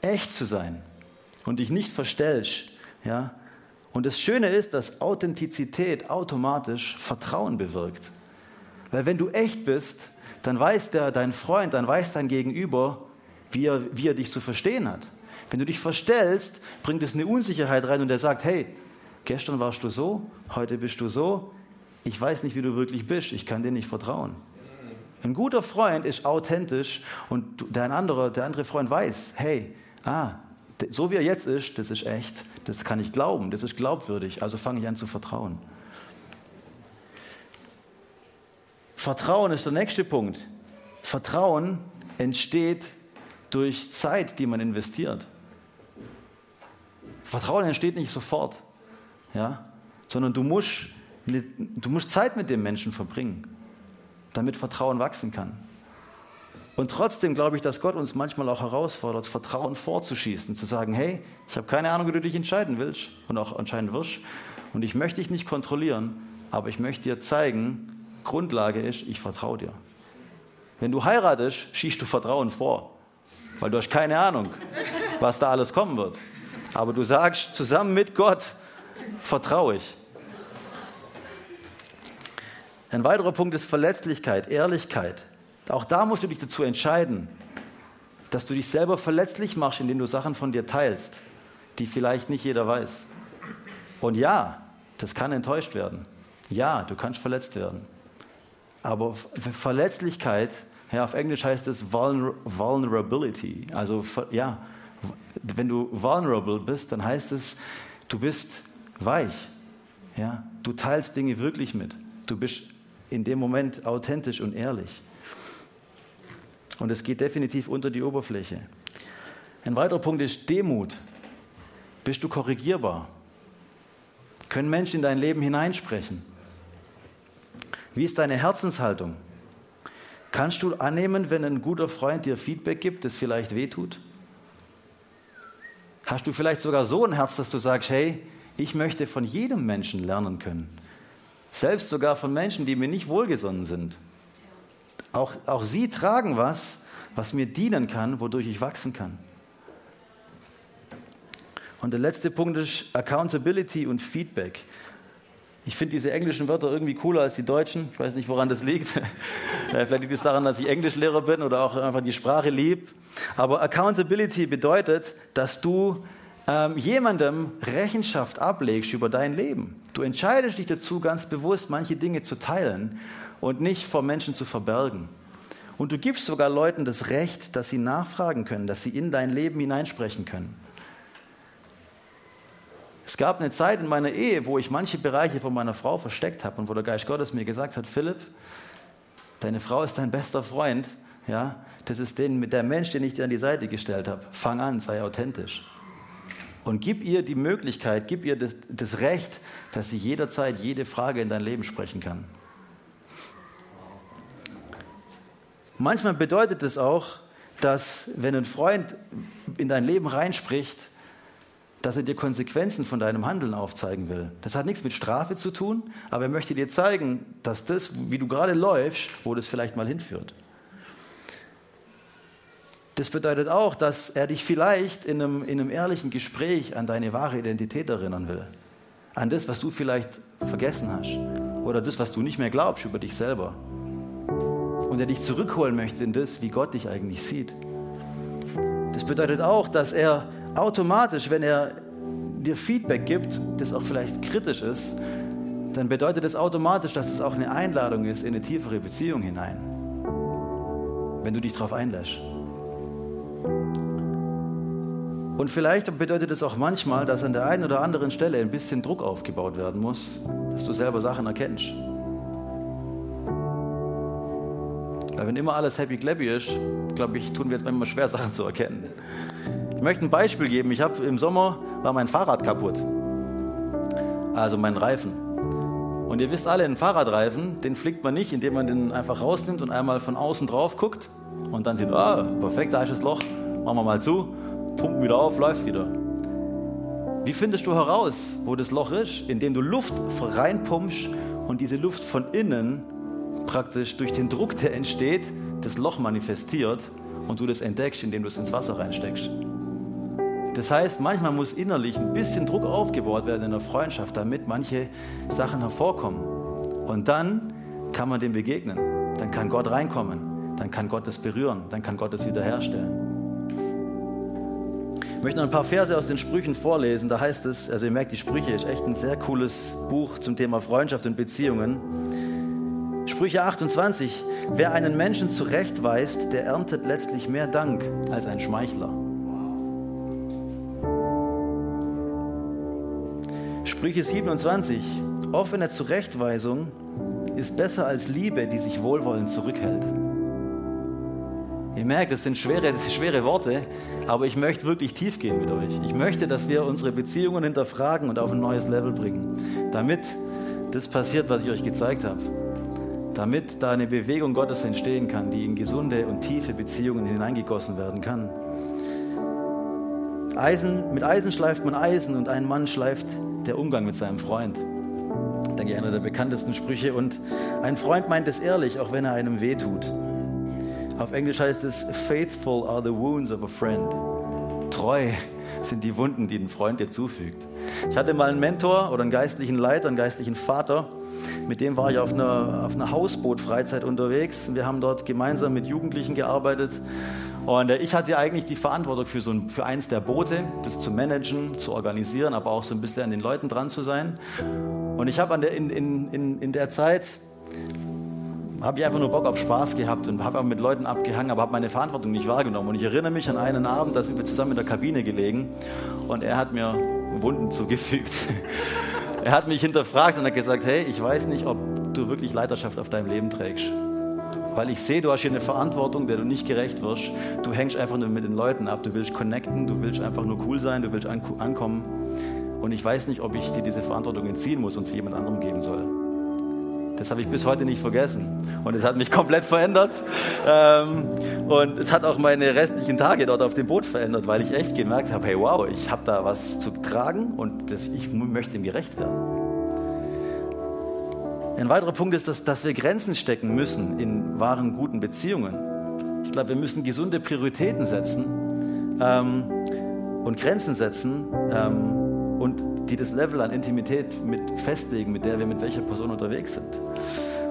echt zu sein und dich nicht verstellst. Ja? Und das Schöne ist, dass Authentizität automatisch Vertrauen bewirkt. Weil wenn du echt bist, dann weiß der, dein Freund, dann weiß dein Gegenüber, wie er, wie er dich zu verstehen hat. Wenn du dich verstellst, bringt es eine Unsicherheit rein und er sagt, hey, gestern warst du so, heute bist du so, ich weiß nicht, wie du wirklich bist, ich kann dir nicht vertrauen. Ein guter Freund ist authentisch und der andere, der andere Freund weiß, hey, ah, so wie er jetzt ist, das ist echt, das kann ich glauben, das ist glaubwürdig, also fange ich an zu vertrauen. Vertrauen ist der nächste Punkt. Vertrauen entsteht durch Zeit, die man investiert. Vertrauen entsteht nicht sofort, ja? sondern du musst, du musst Zeit mit dem Menschen verbringen, damit Vertrauen wachsen kann. Und trotzdem glaube ich, dass Gott uns manchmal auch herausfordert, Vertrauen vorzuschießen, zu sagen, hey, ich habe keine Ahnung, wie du dich entscheiden willst und auch entscheiden wirst. Und ich möchte dich nicht kontrollieren, aber ich möchte dir zeigen, Grundlage ist, ich vertraue dir. Wenn du heiratest, schießt du Vertrauen vor weil du hast keine Ahnung, was da alles kommen wird. Aber du sagst, zusammen mit Gott vertraue ich. Ein weiterer Punkt ist Verletzlichkeit, Ehrlichkeit. Auch da musst du dich dazu entscheiden, dass du dich selber verletzlich machst, indem du Sachen von dir teilst, die vielleicht nicht jeder weiß. Und ja, das kann enttäuscht werden. Ja, du kannst verletzt werden. Aber Verletzlichkeit ja, auf Englisch heißt es Vulner Vulnerability. Also ja, wenn du vulnerable bist, dann heißt es, du bist weich. Ja, du teilst Dinge wirklich mit. Du bist in dem Moment authentisch und ehrlich. Und es geht definitiv unter die Oberfläche. Ein weiterer Punkt ist Demut. Bist du korrigierbar? Können Menschen in dein Leben hineinsprechen? Wie ist deine Herzenshaltung? Kannst du annehmen, wenn ein guter Freund dir Feedback gibt, das vielleicht wehtut? Hast du vielleicht sogar so ein Herz, dass du sagst, hey, ich möchte von jedem Menschen lernen können. Selbst sogar von Menschen, die mir nicht wohlgesonnen sind. Auch, auch sie tragen was, was mir dienen kann, wodurch ich wachsen kann. Und der letzte Punkt ist Accountability und Feedback. Ich finde diese englischen Wörter irgendwie cooler als die deutschen. Ich weiß nicht, woran das liegt. Vielleicht liegt es daran, dass ich Englischlehrer bin oder auch einfach die Sprache lieb. Aber Accountability bedeutet, dass du ähm, jemandem Rechenschaft ablegst über dein Leben. Du entscheidest dich dazu, ganz bewusst manche Dinge zu teilen und nicht vor Menschen zu verbergen. Und du gibst sogar Leuten das Recht, dass sie nachfragen können, dass sie in dein Leben hineinsprechen können. Es gab eine Zeit in meiner Ehe, wo ich manche Bereiche von meiner Frau versteckt habe und wo der Geist Gottes mir gesagt hat, Philipp, deine Frau ist dein bester Freund, ja, das ist den, der Mensch, den ich dir an die Seite gestellt habe. Fang an, sei authentisch. Und gib ihr die Möglichkeit, gib ihr das, das Recht, dass sie jederzeit jede Frage in dein Leben sprechen kann. Manchmal bedeutet es auch, dass wenn ein Freund in dein Leben reinspricht, dass er dir Konsequenzen von deinem Handeln aufzeigen will. Das hat nichts mit Strafe zu tun, aber er möchte dir zeigen, dass das, wie du gerade läufst, wo das vielleicht mal hinführt. Das bedeutet auch, dass er dich vielleicht in einem, in einem ehrlichen Gespräch an deine wahre Identität erinnern will. An das, was du vielleicht vergessen hast. Oder das, was du nicht mehr glaubst über dich selber. Und er dich zurückholen möchte in das, wie Gott dich eigentlich sieht. Das bedeutet auch, dass er automatisch, wenn er dir Feedback gibt, das auch vielleicht kritisch ist, dann bedeutet das automatisch, dass es auch eine Einladung ist in eine tiefere Beziehung hinein. Wenn du dich darauf einlässt. Und vielleicht bedeutet es auch manchmal, dass an der einen oder anderen Stelle ein bisschen Druck aufgebaut werden muss, dass du selber Sachen erkennst. Weil wenn immer alles happy clappy ist, glaube ich, tun wir jetzt manchmal schwer, Sachen zu erkennen. Ich möchte ein Beispiel geben. Ich habe im Sommer war mein Fahrrad kaputt. Also mein Reifen. Und ihr wisst alle, einen Fahrradreifen, den flickt man nicht, indem man den einfach rausnimmt und einmal von außen drauf guckt und dann sieht, ah, perfekt, da ist das Loch, machen wir mal zu pumpen wieder auf, läuft wieder. Wie findest du heraus, wo das Loch ist? Indem du Luft reinpumpst und diese Luft von innen praktisch durch den Druck, der entsteht, das Loch manifestiert und du das entdeckst, indem du es ins Wasser reinsteckst. Das heißt, manchmal muss innerlich ein bisschen Druck aufgebaut werden in der Freundschaft, damit manche Sachen hervorkommen. Und dann kann man dem begegnen. Dann kann Gott reinkommen. Dann kann Gott es berühren. Dann kann Gott es wiederherstellen. Ich möchte noch ein paar Verse aus den Sprüchen vorlesen. Da heißt es, also ihr merkt, die Sprüche ist echt ein sehr cooles Buch zum Thema Freundschaft und Beziehungen. Sprüche 28. Wer einen Menschen zurechtweist, der erntet letztlich mehr Dank als ein Schmeichler. Sprüche 27. Offene Zurechtweisung ist besser als Liebe, die sich wohlwollend zurückhält. Ihr merkt, das sind schwere, das sind schwere Worte, aber ich möchte wirklich tief gehen mit euch. Ich möchte, dass wir unsere Beziehungen hinterfragen und auf ein neues Level bringen, damit das passiert, was ich euch gezeigt habe. Damit da eine Bewegung Gottes entstehen kann, die in gesunde und tiefe Beziehungen hineingegossen werden kann. Eisen, mit Eisen schleift man Eisen und ein Mann schleift der Umgang mit seinem Freund. Ich denke, einer der bekanntesten Sprüche. Und ein Freund meint es ehrlich, auch wenn er einem wehtut. Auf Englisch heißt es, faithful are the wounds of a friend. Treu sind die Wunden, die ein Freund dir zufügt. Ich hatte mal einen Mentor oder einen geistlichen Leiter, einen geistlichen Vater. Mit dem war ich auf einer, auf einer Hausbootfreizeit unterwegs. Wir haben dort gemeinsam mit Jugendlichen gearbeitet. Und äh, ich hatte eigentlich die Verantwortung für, so ein, für eins der Boote, das zu managen, zu organisieren, aber auch so ein bisschen an den Leuten dran zu sein. Und ich habe in, in, in, in der Zeit habe ich einfach nur Bock auf Spaß gehabt und habe mit Leuten abgehangen, aber habe meine Verantwortung nicht wahrgenommen. Und ich erinnere mich an einen Abend, da sind wir zusammen in der Kabine gelegen und er hat mir Wunden zugefügt. er hat mich hinterfragt und hat gesagt, hey, ich weiß nicht, ob du wirklich Leiterschaft auf deinem Leben trägst. Weil ich sehe, du hast hier eine Verantwortung, der du nicht gerecht wirst. Du hängst einfach nur mit den Leuten ab. Du willst connecten, du willst einfach nur cool sein, du willst ankommen. Und ich weiß nicht, ob ich dir diese Verantwortung entziehen muss und sie jemand anderem geben soll. Das habe ich bis heute nicht vergessen. Und es hat mich komplett verändert. Ähm, und es hat auch meine restlichen Tage dort auf dem Boot verändert, weil ich echt gemerkt habe, hey wow, ich habe da was zu tragen und das, ich möchte ihm gerecht werden. Ein weiterer Punkt ist, dass, dass wir Grenzen stecken müssen in wahren, guten Beziehungen. Ich glaube, wir müssen gesunde Prioritäten setzen ähm, und Grenzen setzen ähm, und die das Level an Intimität mit festlegen, mit der wir mit welcher Person unterwegs sind.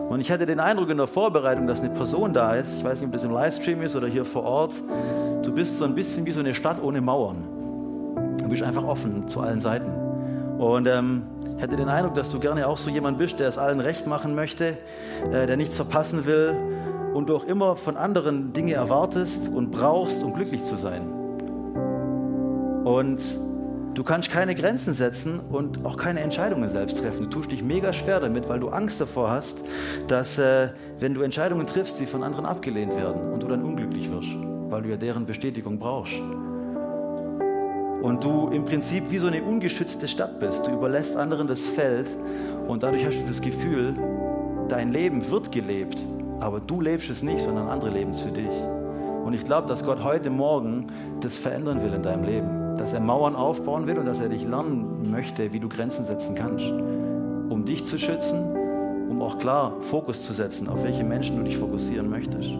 Und ich hatte den Eindruck in der Vorbereitung, dass eine Person da ist, ich weiß nicht, ob das im Livestream ist oder hier vor Ort, du bist so ein bisschen wie so eine Stadt ohne Mauern. Du bist einfach offen zu allen Seiten. Und ähm, ich hatte den Eindruck, dass du gerne auch so jemand bist, der es allen recht machen möchte, äh, der nichts verpassen will und du auch immer von anderen Dinge erwartest und brauchst, um glücklich zu sein. Und du kannst keine Grenzen setzen und auch keine Entscheidungen selbst treffen. Du tust dich mega schwer damit, weil du Angst davor hast, dass äh, wenn du Entscheidungen triffst, die von anderen abgelehnt werden und du dann unglücklich wirst, weil du ja deren Bestätigung brauchst. Und du im Prinzip wie so eine ungeschützte Stadt bist. Du überlässt anderen das Feld und dadurch hast du das Gefühl, dein Leben wird gelebt, aber du lebst es nicht, sondern andere leben es für dich. Und ich glaube, dass Gott heute Morgen das verändern will in deinem Leben. Dass er Mauern aufbauen will und dass er dich lernen möchte, wie du Grenzen setzen kannst. Um dich zu schützen, um auch klar Fokus zu setzen, auf welche Menschen du dich fokussieren möchtest.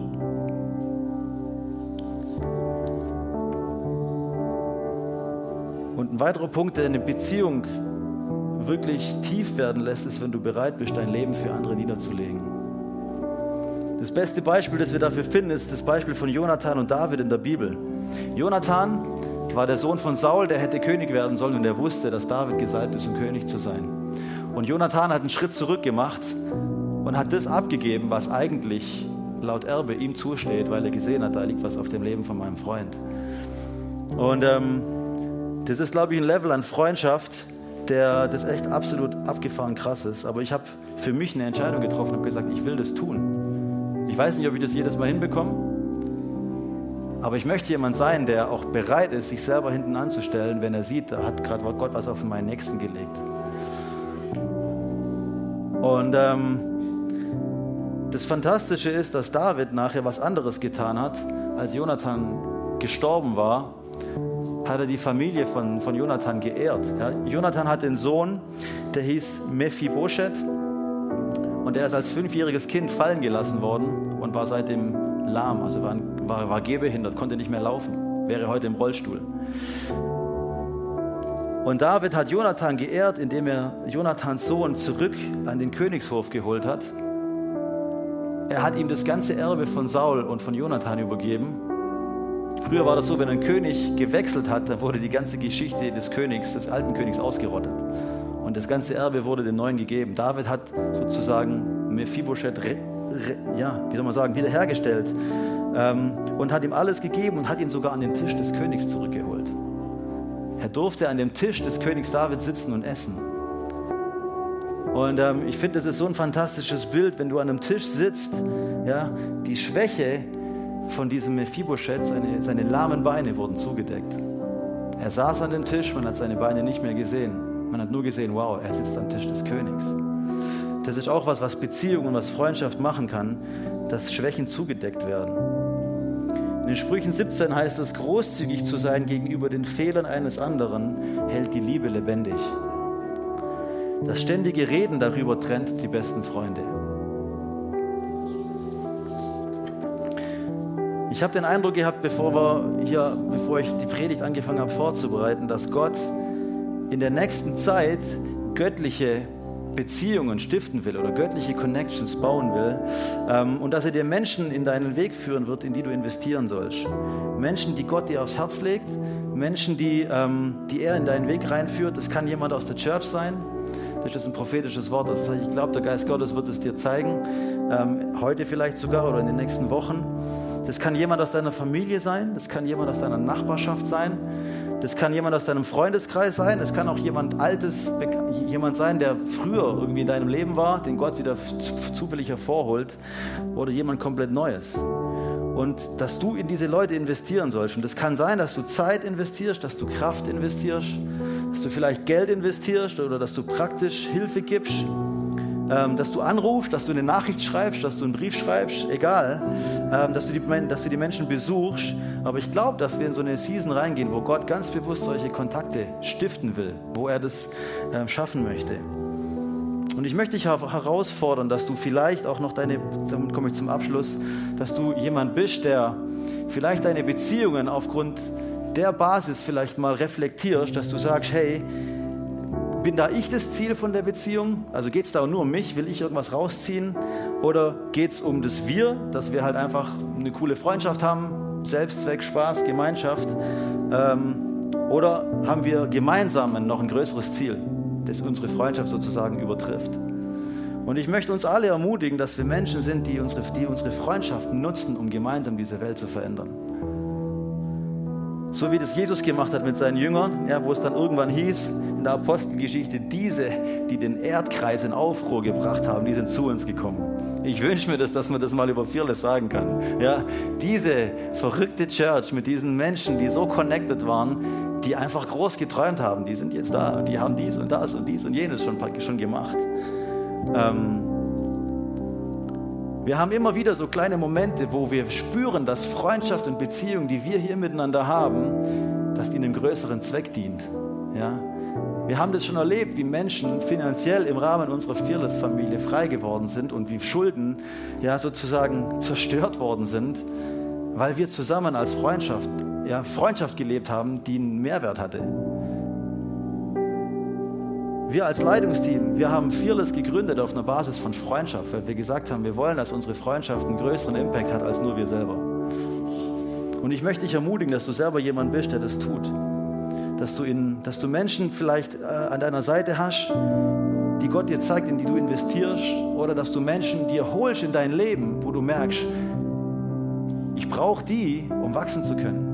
Und ein weiterer Punkt, der eine Beziehung wirklich tief werden lässt, ist, wenn du bereit bist, dein Leben für andere niederzulegen. Das beste Beispiel, das wir dafür finden, ist das Beispiel von Jonathan und David in der Bibel. Jonathan war der Sohn von Saul, der hätte König werden sollen und er wusste, dass David gesalbt ist, um König zu sein. Und Jonathan hat einen Schritt zurück gemacht und hat das abgegeben, was eigentlich laut Erbe ihm zusteht, weil er gesehen hat, da liegt was auf dem Leben von meinem Freund. Und ähm, das ist, glaube ich, ein Level an Freundschaft, der das echt absolut abgefahren krass ist. Aber ich habe für mich eine Entscheidung getroffen und gesagt, ich will das tun. Ich weiß nicht, ob ich das jedes Mal hinbekomme, aber ich möchte jemand sein, der auch bereit ist, sich selber hinten anzustellen, wenn er sieht, da hat gerade Gott was auf meinen Nächsten gelegt. Und ähm, das Fantastische ist, dass David nachher was anderes getan hat, als Jonathan gestorben war hat er die Familie von, von Jonathan geehrt. Ja, Jonathan hat den Sohn, der hieß Mephibosheth und der ist als fünfjähriges Kind fallen gelassen worden und war seitdem lahm, also war, war, war gehbehindert, konnte nicht mehr laufen, wäre heute im Rollstuhl. Und David hat Jonathan geehrt, indem er Jonathans Sohn zurück an den Königshof geholt hat. Er hat ihm das ganze Erbe von Saul und von Jonathan übergeben Früher war das so, wenn ein König gewechselt hat, dann wurde die ganze Geschichte des Königs, des alten Königs ausgerottet. Und das ganze Erbe wurde dem Neuen gegeben. David hat sozusagen Mephibosheth, ja, wie soll man sagen, wiederhergestellt und hat ihm alles gegeben und hat ihn sogar an den Tisch des Königs zurückgeholt. Er durfte an dem Tisch des Königs David sitzen und essen. Und ähm, ich finde, das ist so ein fantastisches Bild, wenn du an einem Tisch sitzt, ja, die Schwäche von diesem Mephibosheth, seine, seine lahmen Beine wurden zugedeckt. Er saß an dem Tisch, man hat seine Beine nicht mehr gesehen. Man hat nur gesehen, wow, er sitzt am Tisch des Königs. Das ist auch was, was Beziehung und was Freundschaft machen kann, dass Schwächen zugedeckt werden. In den Sprüchen 17 heißt es, großzügig zu sein gegenüber den Fehlern eines anderen hält die Liebe lebendig. Das ständige Reden darüber trennt die besten Freunde. Ich habe den Eindruck gehabt, bevor, wir hier, bevor ich die Predigt angefangen habe vorzubereiten, dass Gott in der nächsten Zeit göttliche Beziehungen stiften will oder göttliche Connections bauen will ähm, und dass er dir Menschen in deinen Weg führen wird, in die du investieren sollst. Menschen, die Gott dir aufs Herz legt, Menschen, die, ähm, die er in deinen Weg reinführt. Das kann jemand aus der Church sein. Das ist ein prophetisches Wort. Heißt, ich glaube, der Geist Gottes wird es dir zeigen, ähm, heute vielleicht sogar oder in den nächsten Wochen. Das kann jemand aus deiner Familie sein, das kann jemand aus deiner Nachbarschaft sein, das kann jemand aus deinem Freundeskreis sein, es kann auch jemand Altes, jemand sein, der früher irgendwie in deinem Leben war, den Gott wieder zufällig hervorholt, oder jemand komplett Neues. Und dass du in diese Leute investieren sollst. Und das kann sein, dass du Zeit investierst, dass du Kraft investierst, dass du vielleicht Geld investierst oder dass du praktisch Hilfe gibst dass du anrufst, dass du eine Nachricht schreibst, dass du einen Brief schreibst, egal, ähm, dass, du die, dass du die Menschen besuchst. Aber ich glaube, dass wir in so eine Season reingehen, wo Gott ganz bewusst solche Kontakte stiften will, wo er das ähm, schaffen möchte. Und ich möchte dich herausfordern, dass du vielleicht auch noch deine, damit komme ich zum Abschluss, dass du jemand bist, der vielleicht deine Beziehungen aufgrund der Basis vielleicht mal reflektierst, dass du sagst, hey, bin da ich das Ziel von der Beziehung? Also geht es da nur um mich? Will ich irgendwas rausziehen? Oder geht es um das Wir, dass wir halt einfach eine coole Freundschaft haben, Selbstzweck, Spaß, Gemeinschaft? Ähm, Oder haben wir gemeinsam noch ein größeres Ziel, das unsere Freundschaft sozusagen übertrifft? Und ich möchte uns alle ermutigen, dass wir Menschen sind, die unsere, die unsere Freundschaften nutzen, um gemeinsam diese Welt zu verändern. So wie das Jesus gemacht hat mit seinen Jüngern, ja, wo es dann irgendwann hieß in der Apostelgeschichte, diese, die den Erdkreis in Aufruhr gebracht haben, die sind zu uns gekommen. Ich wünsche mir das, dass man das mal über Fearless sagen kann. Ja, diese verrückte Church mit diesen Menschen, die so connected waren, die einfach groß geträumt haben, die sind jetzt da und die haben dies und das und dies und jenes schon, schon gemacht. Ähm, wir haben immer wieder so kleine Momente, wo wir spüren, dass Freundschaft und Beziehung, die wir hier miteinander haben, dass die einem größeren Zweck dient. Ja? Wir haben das schon erlebt, wie Menschen finanziell im Rahmen unserer Fearless-Familie frei geworden sind und wie Schulden ja sozusagen zerstört worden sind, weil wir zusammen als Freundschaft, ja, Freundschaft gelebt haben, die einen Mehrwert hatte. Wir als Leitungsteam, wir haben Fearless gegründet auf einer Basis von Freundschaft, weil wir gesagt haben, wir wollen, dass unsere Freundschaft einen größeren Impact hat als nur wir selber. Und ich möchte dich ermutigen, dass du selber jemand bist, der das tut. Dass du, in, dass du Menschen vielleicht äh, an deiner Seite hast, die Gott dir zeigt, in die du investierst, oder dass du Menschen dir holst in dein Leben, wo du merkst, ich brauche die, um wachsen zu können.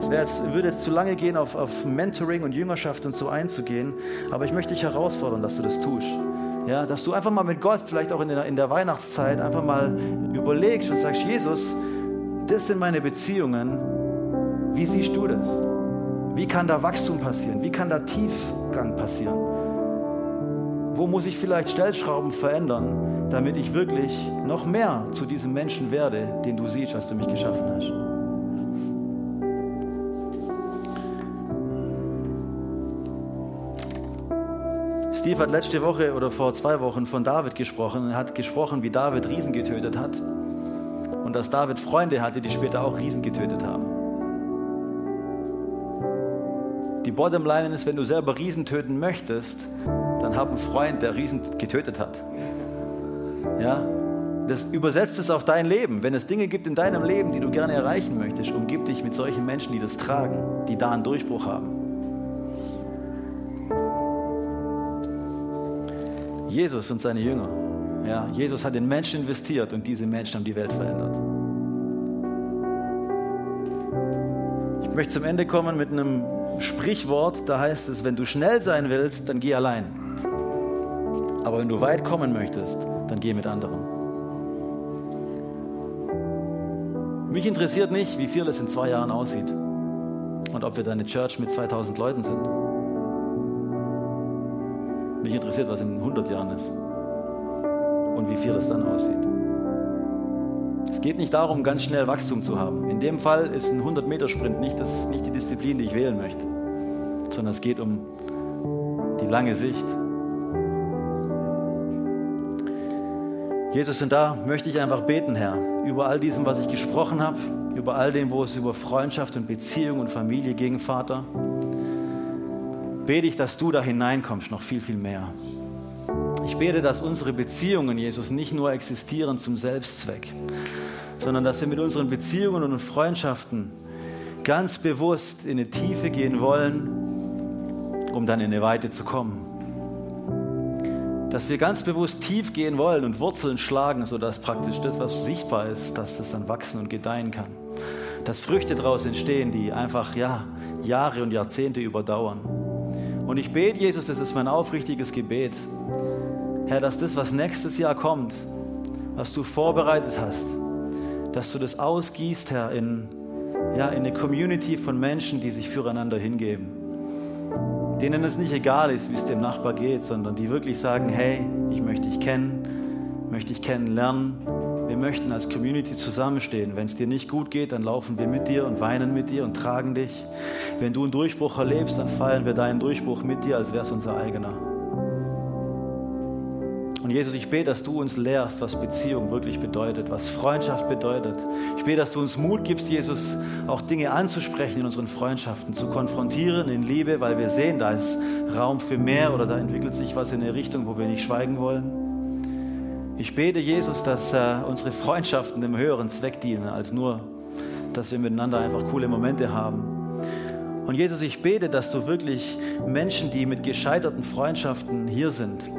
Es jetzt, würde jetzt zu lange gehen, auf, auf Mentoring und Jüngerschaft und so einzugehen, aber ich möchte dich herausfordern, dass du das tust. Ja, dass du einfach mal mit Gott, vielleicht auch in der, in der Weihnachtszeit, einfach mal überlegst und sagst, Jesus, das sind meine Beziehungen. Wie siehst du das? Wie kann da Wachstum passieren? Wie kann da Tiefgang passieren? Wo muss ich vielleicht Stellschrauben verändern, damit ich wirklich noch mehr zu diesem Menschen werde, den du siehst, was du mich geschaffen hast? Steve hat letzte Woche oder vor zwei Wochen von David gesprochen. Er hat gesprochen, wie David Riesen getötet hat. Und dass David Freunde hatte, die später auch Riesen getötet haben. Die Bottomline ist, wenn du selber Riesen töten möchtest, dann hab einen Freund, der Riesen getötet hat. Ja? Das übersetzt es auf dein Leben. Wenn es Dinge gibt in deinem Leben, die du gerne erreichen möchtest, umgib dich mit solchen Menschen, die das tragen, die da einen Durchbruch haben. Jesus und seine Jünger. Ja, Jesus hat in Menschen investiert und diese Menschen haben die Welt verändert. Ich möchte zum Ende kommen mit einem Sprichwort, da heißt es, wenn du schnell sein willst, dann geh allein. Aber wenn du weit kommen möchtest, dann geh mit anderen. Mich interessiert nicht, wie viel es in zwei Jahren aussieht und ob wir da eine Church mit 2000 Leuten sind. Mich interessiert, was in 100 Jahren ist und wie viel das dann aussieht. Es geht nicht darum, ganz schnell Wachstum zu haben. In dem Fall ist ein 100-Meter-Sprint nicht, nicht die Disziplin, die ich wählen möchte, sondern es geht um die lange Sicht. Jesus, und da möchte ich einfach beten, Herr, über all diesem, was ich gesprochen habe, über all dem, wo es über Freundschaft und Beziehung und Familie ging, Vater bete ich, dass du da hineinkommst, noch viel, viel mehr. Ich bete, dass unsere Beziehungen, Jesus, nicht nur existieren zum Selbstzweck, sondern dass wir mit unseren Beziehungen und Freundschaften ganz bewusst in eine Tiefe gehen wollen, um dann in eine Weite zu kommen. Dass wir ganz bewusst tief gehen wollen und Wurzeln schlagen, sodass praktisch das, was sichtbar ist, dass das dann wachsen und gedeihen kann. Dass Früchte daraus entstehen, die einfach ja, Jahre und Jahrzehnte überdauern. Und ich bete, Jesus, das ist mein aufrichtiges Gebet, Herr, dass das, was nächstes Jahr kommt, was du vorbereitet hast, dass du das ausgießt, Herr, in, ja, in eine Community von Menschen, die sich füreinander hingeben. Denen es nicht egal ist, wie es dem Nachbar geht, sondern die wirklich sagen, hey, ich möchte dich kennen, möchte dich kennenlernen möchten als Community zusammenstehen. Wenn es dir nicht gut geht, dann laufen wir mit dir und weinen mit dir und tragen dich. Wenn du einen Durchbruch erlebst, dann feiern wir deinen Durchbruch mit dir, als wäre es unser eigener. Und Jesus, ich bete, dass du uns lehrst, was Beziehung wirklich bedeutet, was Freundschaft bedeutet. Ich bete, dass du uns Mut gibst, Jesus, auch Dinge anzusprechen in unseren Freundschaften, zu konfrontieren in Liebe, weil wir sehen, da ist Raum für mehr oder da entwickelt sich was in eine Richtung, wo wir nicht schweigen wollen. Ich bete, Jesus, dass äh, unsere Freundschaften dem höheren Zweck dienen, als nur, dass wir miteinander einfach coole Momente haben. Und Jesus, ich bete, dass du wirklich Menschen, die mit gescheiterten Freundschaften hier sind,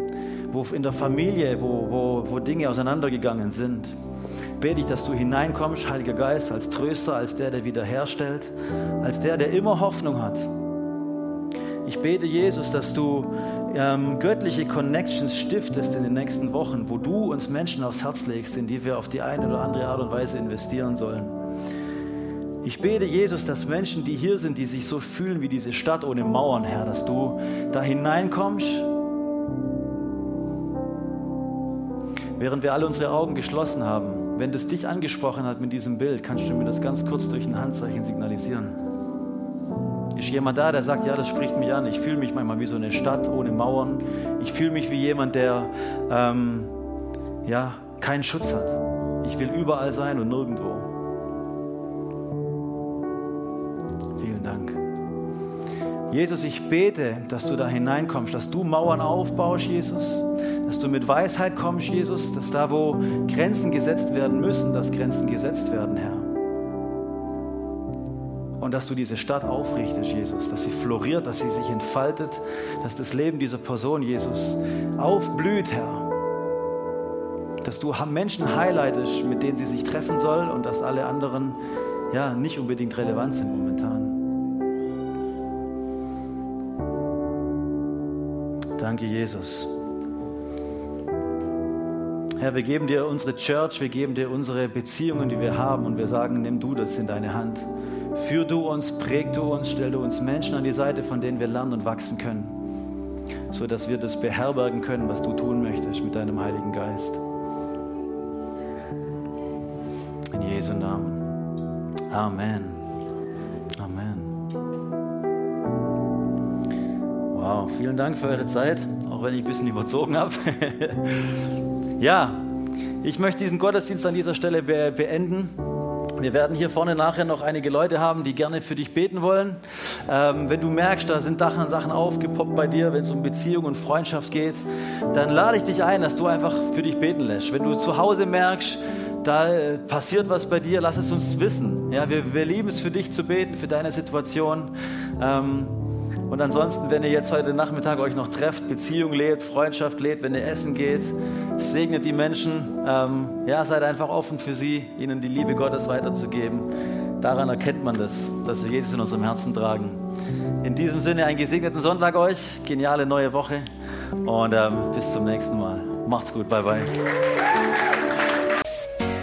wo in der Familie, wo, wo, wo Dinge auseinandergegangen sind, bete ich, dass du hineinkommst, Heiliger Geist, als Tröster, als der, der wiederherstellt, als der, der immer Hoffnung hat. Ich bete, Jesus, dass du ähm, göttliche Connections stiftest in den nächsten Wochen, wo du uns Menschen aufs Herz legst, in die wir auf die eine oder andere Art und Weise investieren sollen. Ich bete, Jesus, dass Menschen, die hier sind, die sich so fühlen wie diese Stadt ohne Mauern, Herr, dass du da hineinkommst während wir alle unsere Augen geschlossen haben, wenn das dich angesprochen hat mit diesem Bild, kannst du mir das ganz kurz durch ein Handzeichen signalisieren. Ist jemand da, der sagt, ja, das spricht mich an. Ich fühle mich manchmal wie so eine Stadt ohne Mauern. Ich fühle mich wie jemand, der ähm, ja, keinen Schutz hat. Ich will überall sein und nirgendwo. Vielen Dank. Jesus, ich bete, dass du da hineinkommst, dass du Mauern aufbaust, Jesus dass du mit Weisheit kommst, Jesus, dass da, wo Grenzen gesetzt werden müssen, dass Grenzen gesetzt werden, Herr. Und dass du diese Stadt aufrichtest, Jesus, dass sie floriert, dass sie sich entfaltet, dass das Leben dieser Person, Jesus, aufblüht, Herr. Dass du Menschen highlightest, mit denen sie sich treffen soll und dass alle anderen ja nicht unbedingt relevant sind momentan. Danke, Jesus. Herr, wir geben dir unsere Church, wir geben dir unsere Beziehungen, die wir haben und wir sagen, nimm du das in deine Hand. Führ du uns, präg du uns, stell du uns Menschen an die Seite, von denen wir lernen und wachsen können, sodass wir das beherbergen können, was du tun möchtest mit deinem Heiligen Geist. In Jesu Namen. Amen. Amen. Wow, vielen Dank für eure Zeit, auch wenn ich ein bisschen überzogen habe. Ja, ich möchte diesen Gottesdienst an dieser Stelle be beenden. Wir werden hier vorne nachher noch einige Leute haben, die gerne für dich beten wollen. Ähm, wenn du merkst, da sind Sachen, aufgepoppt bei dir, wenn es um Beziehung und Freundschaft geht, dann lade ich dich ein, dass du einfach für dich beten lässt. Wenn du zu Hause merkst, da äh, passiert was bei dir, lass es uns wissen. Ja, wir, wir lieben es für dich zu beten, für deine Situation. Ähm, und ansonsten, wenn ihr jetzt heute Nachmittag euch noch trefft, Beziehung lebt, Freundschaft lebt, wenn ihr essen geht, segnet die Menschen. Ähm, ja, seid einfach offen für sie, ihnen die Liebe Gottes weiterzugeben. Daran erkennt man das, dass wir Jesus in unserem Herzen tragen. In diesem Sinne einen gesegneten Sonntag euch, geniale neue Woche und ähm, bis zum nächsten Mal. Macht's gut, bye bye.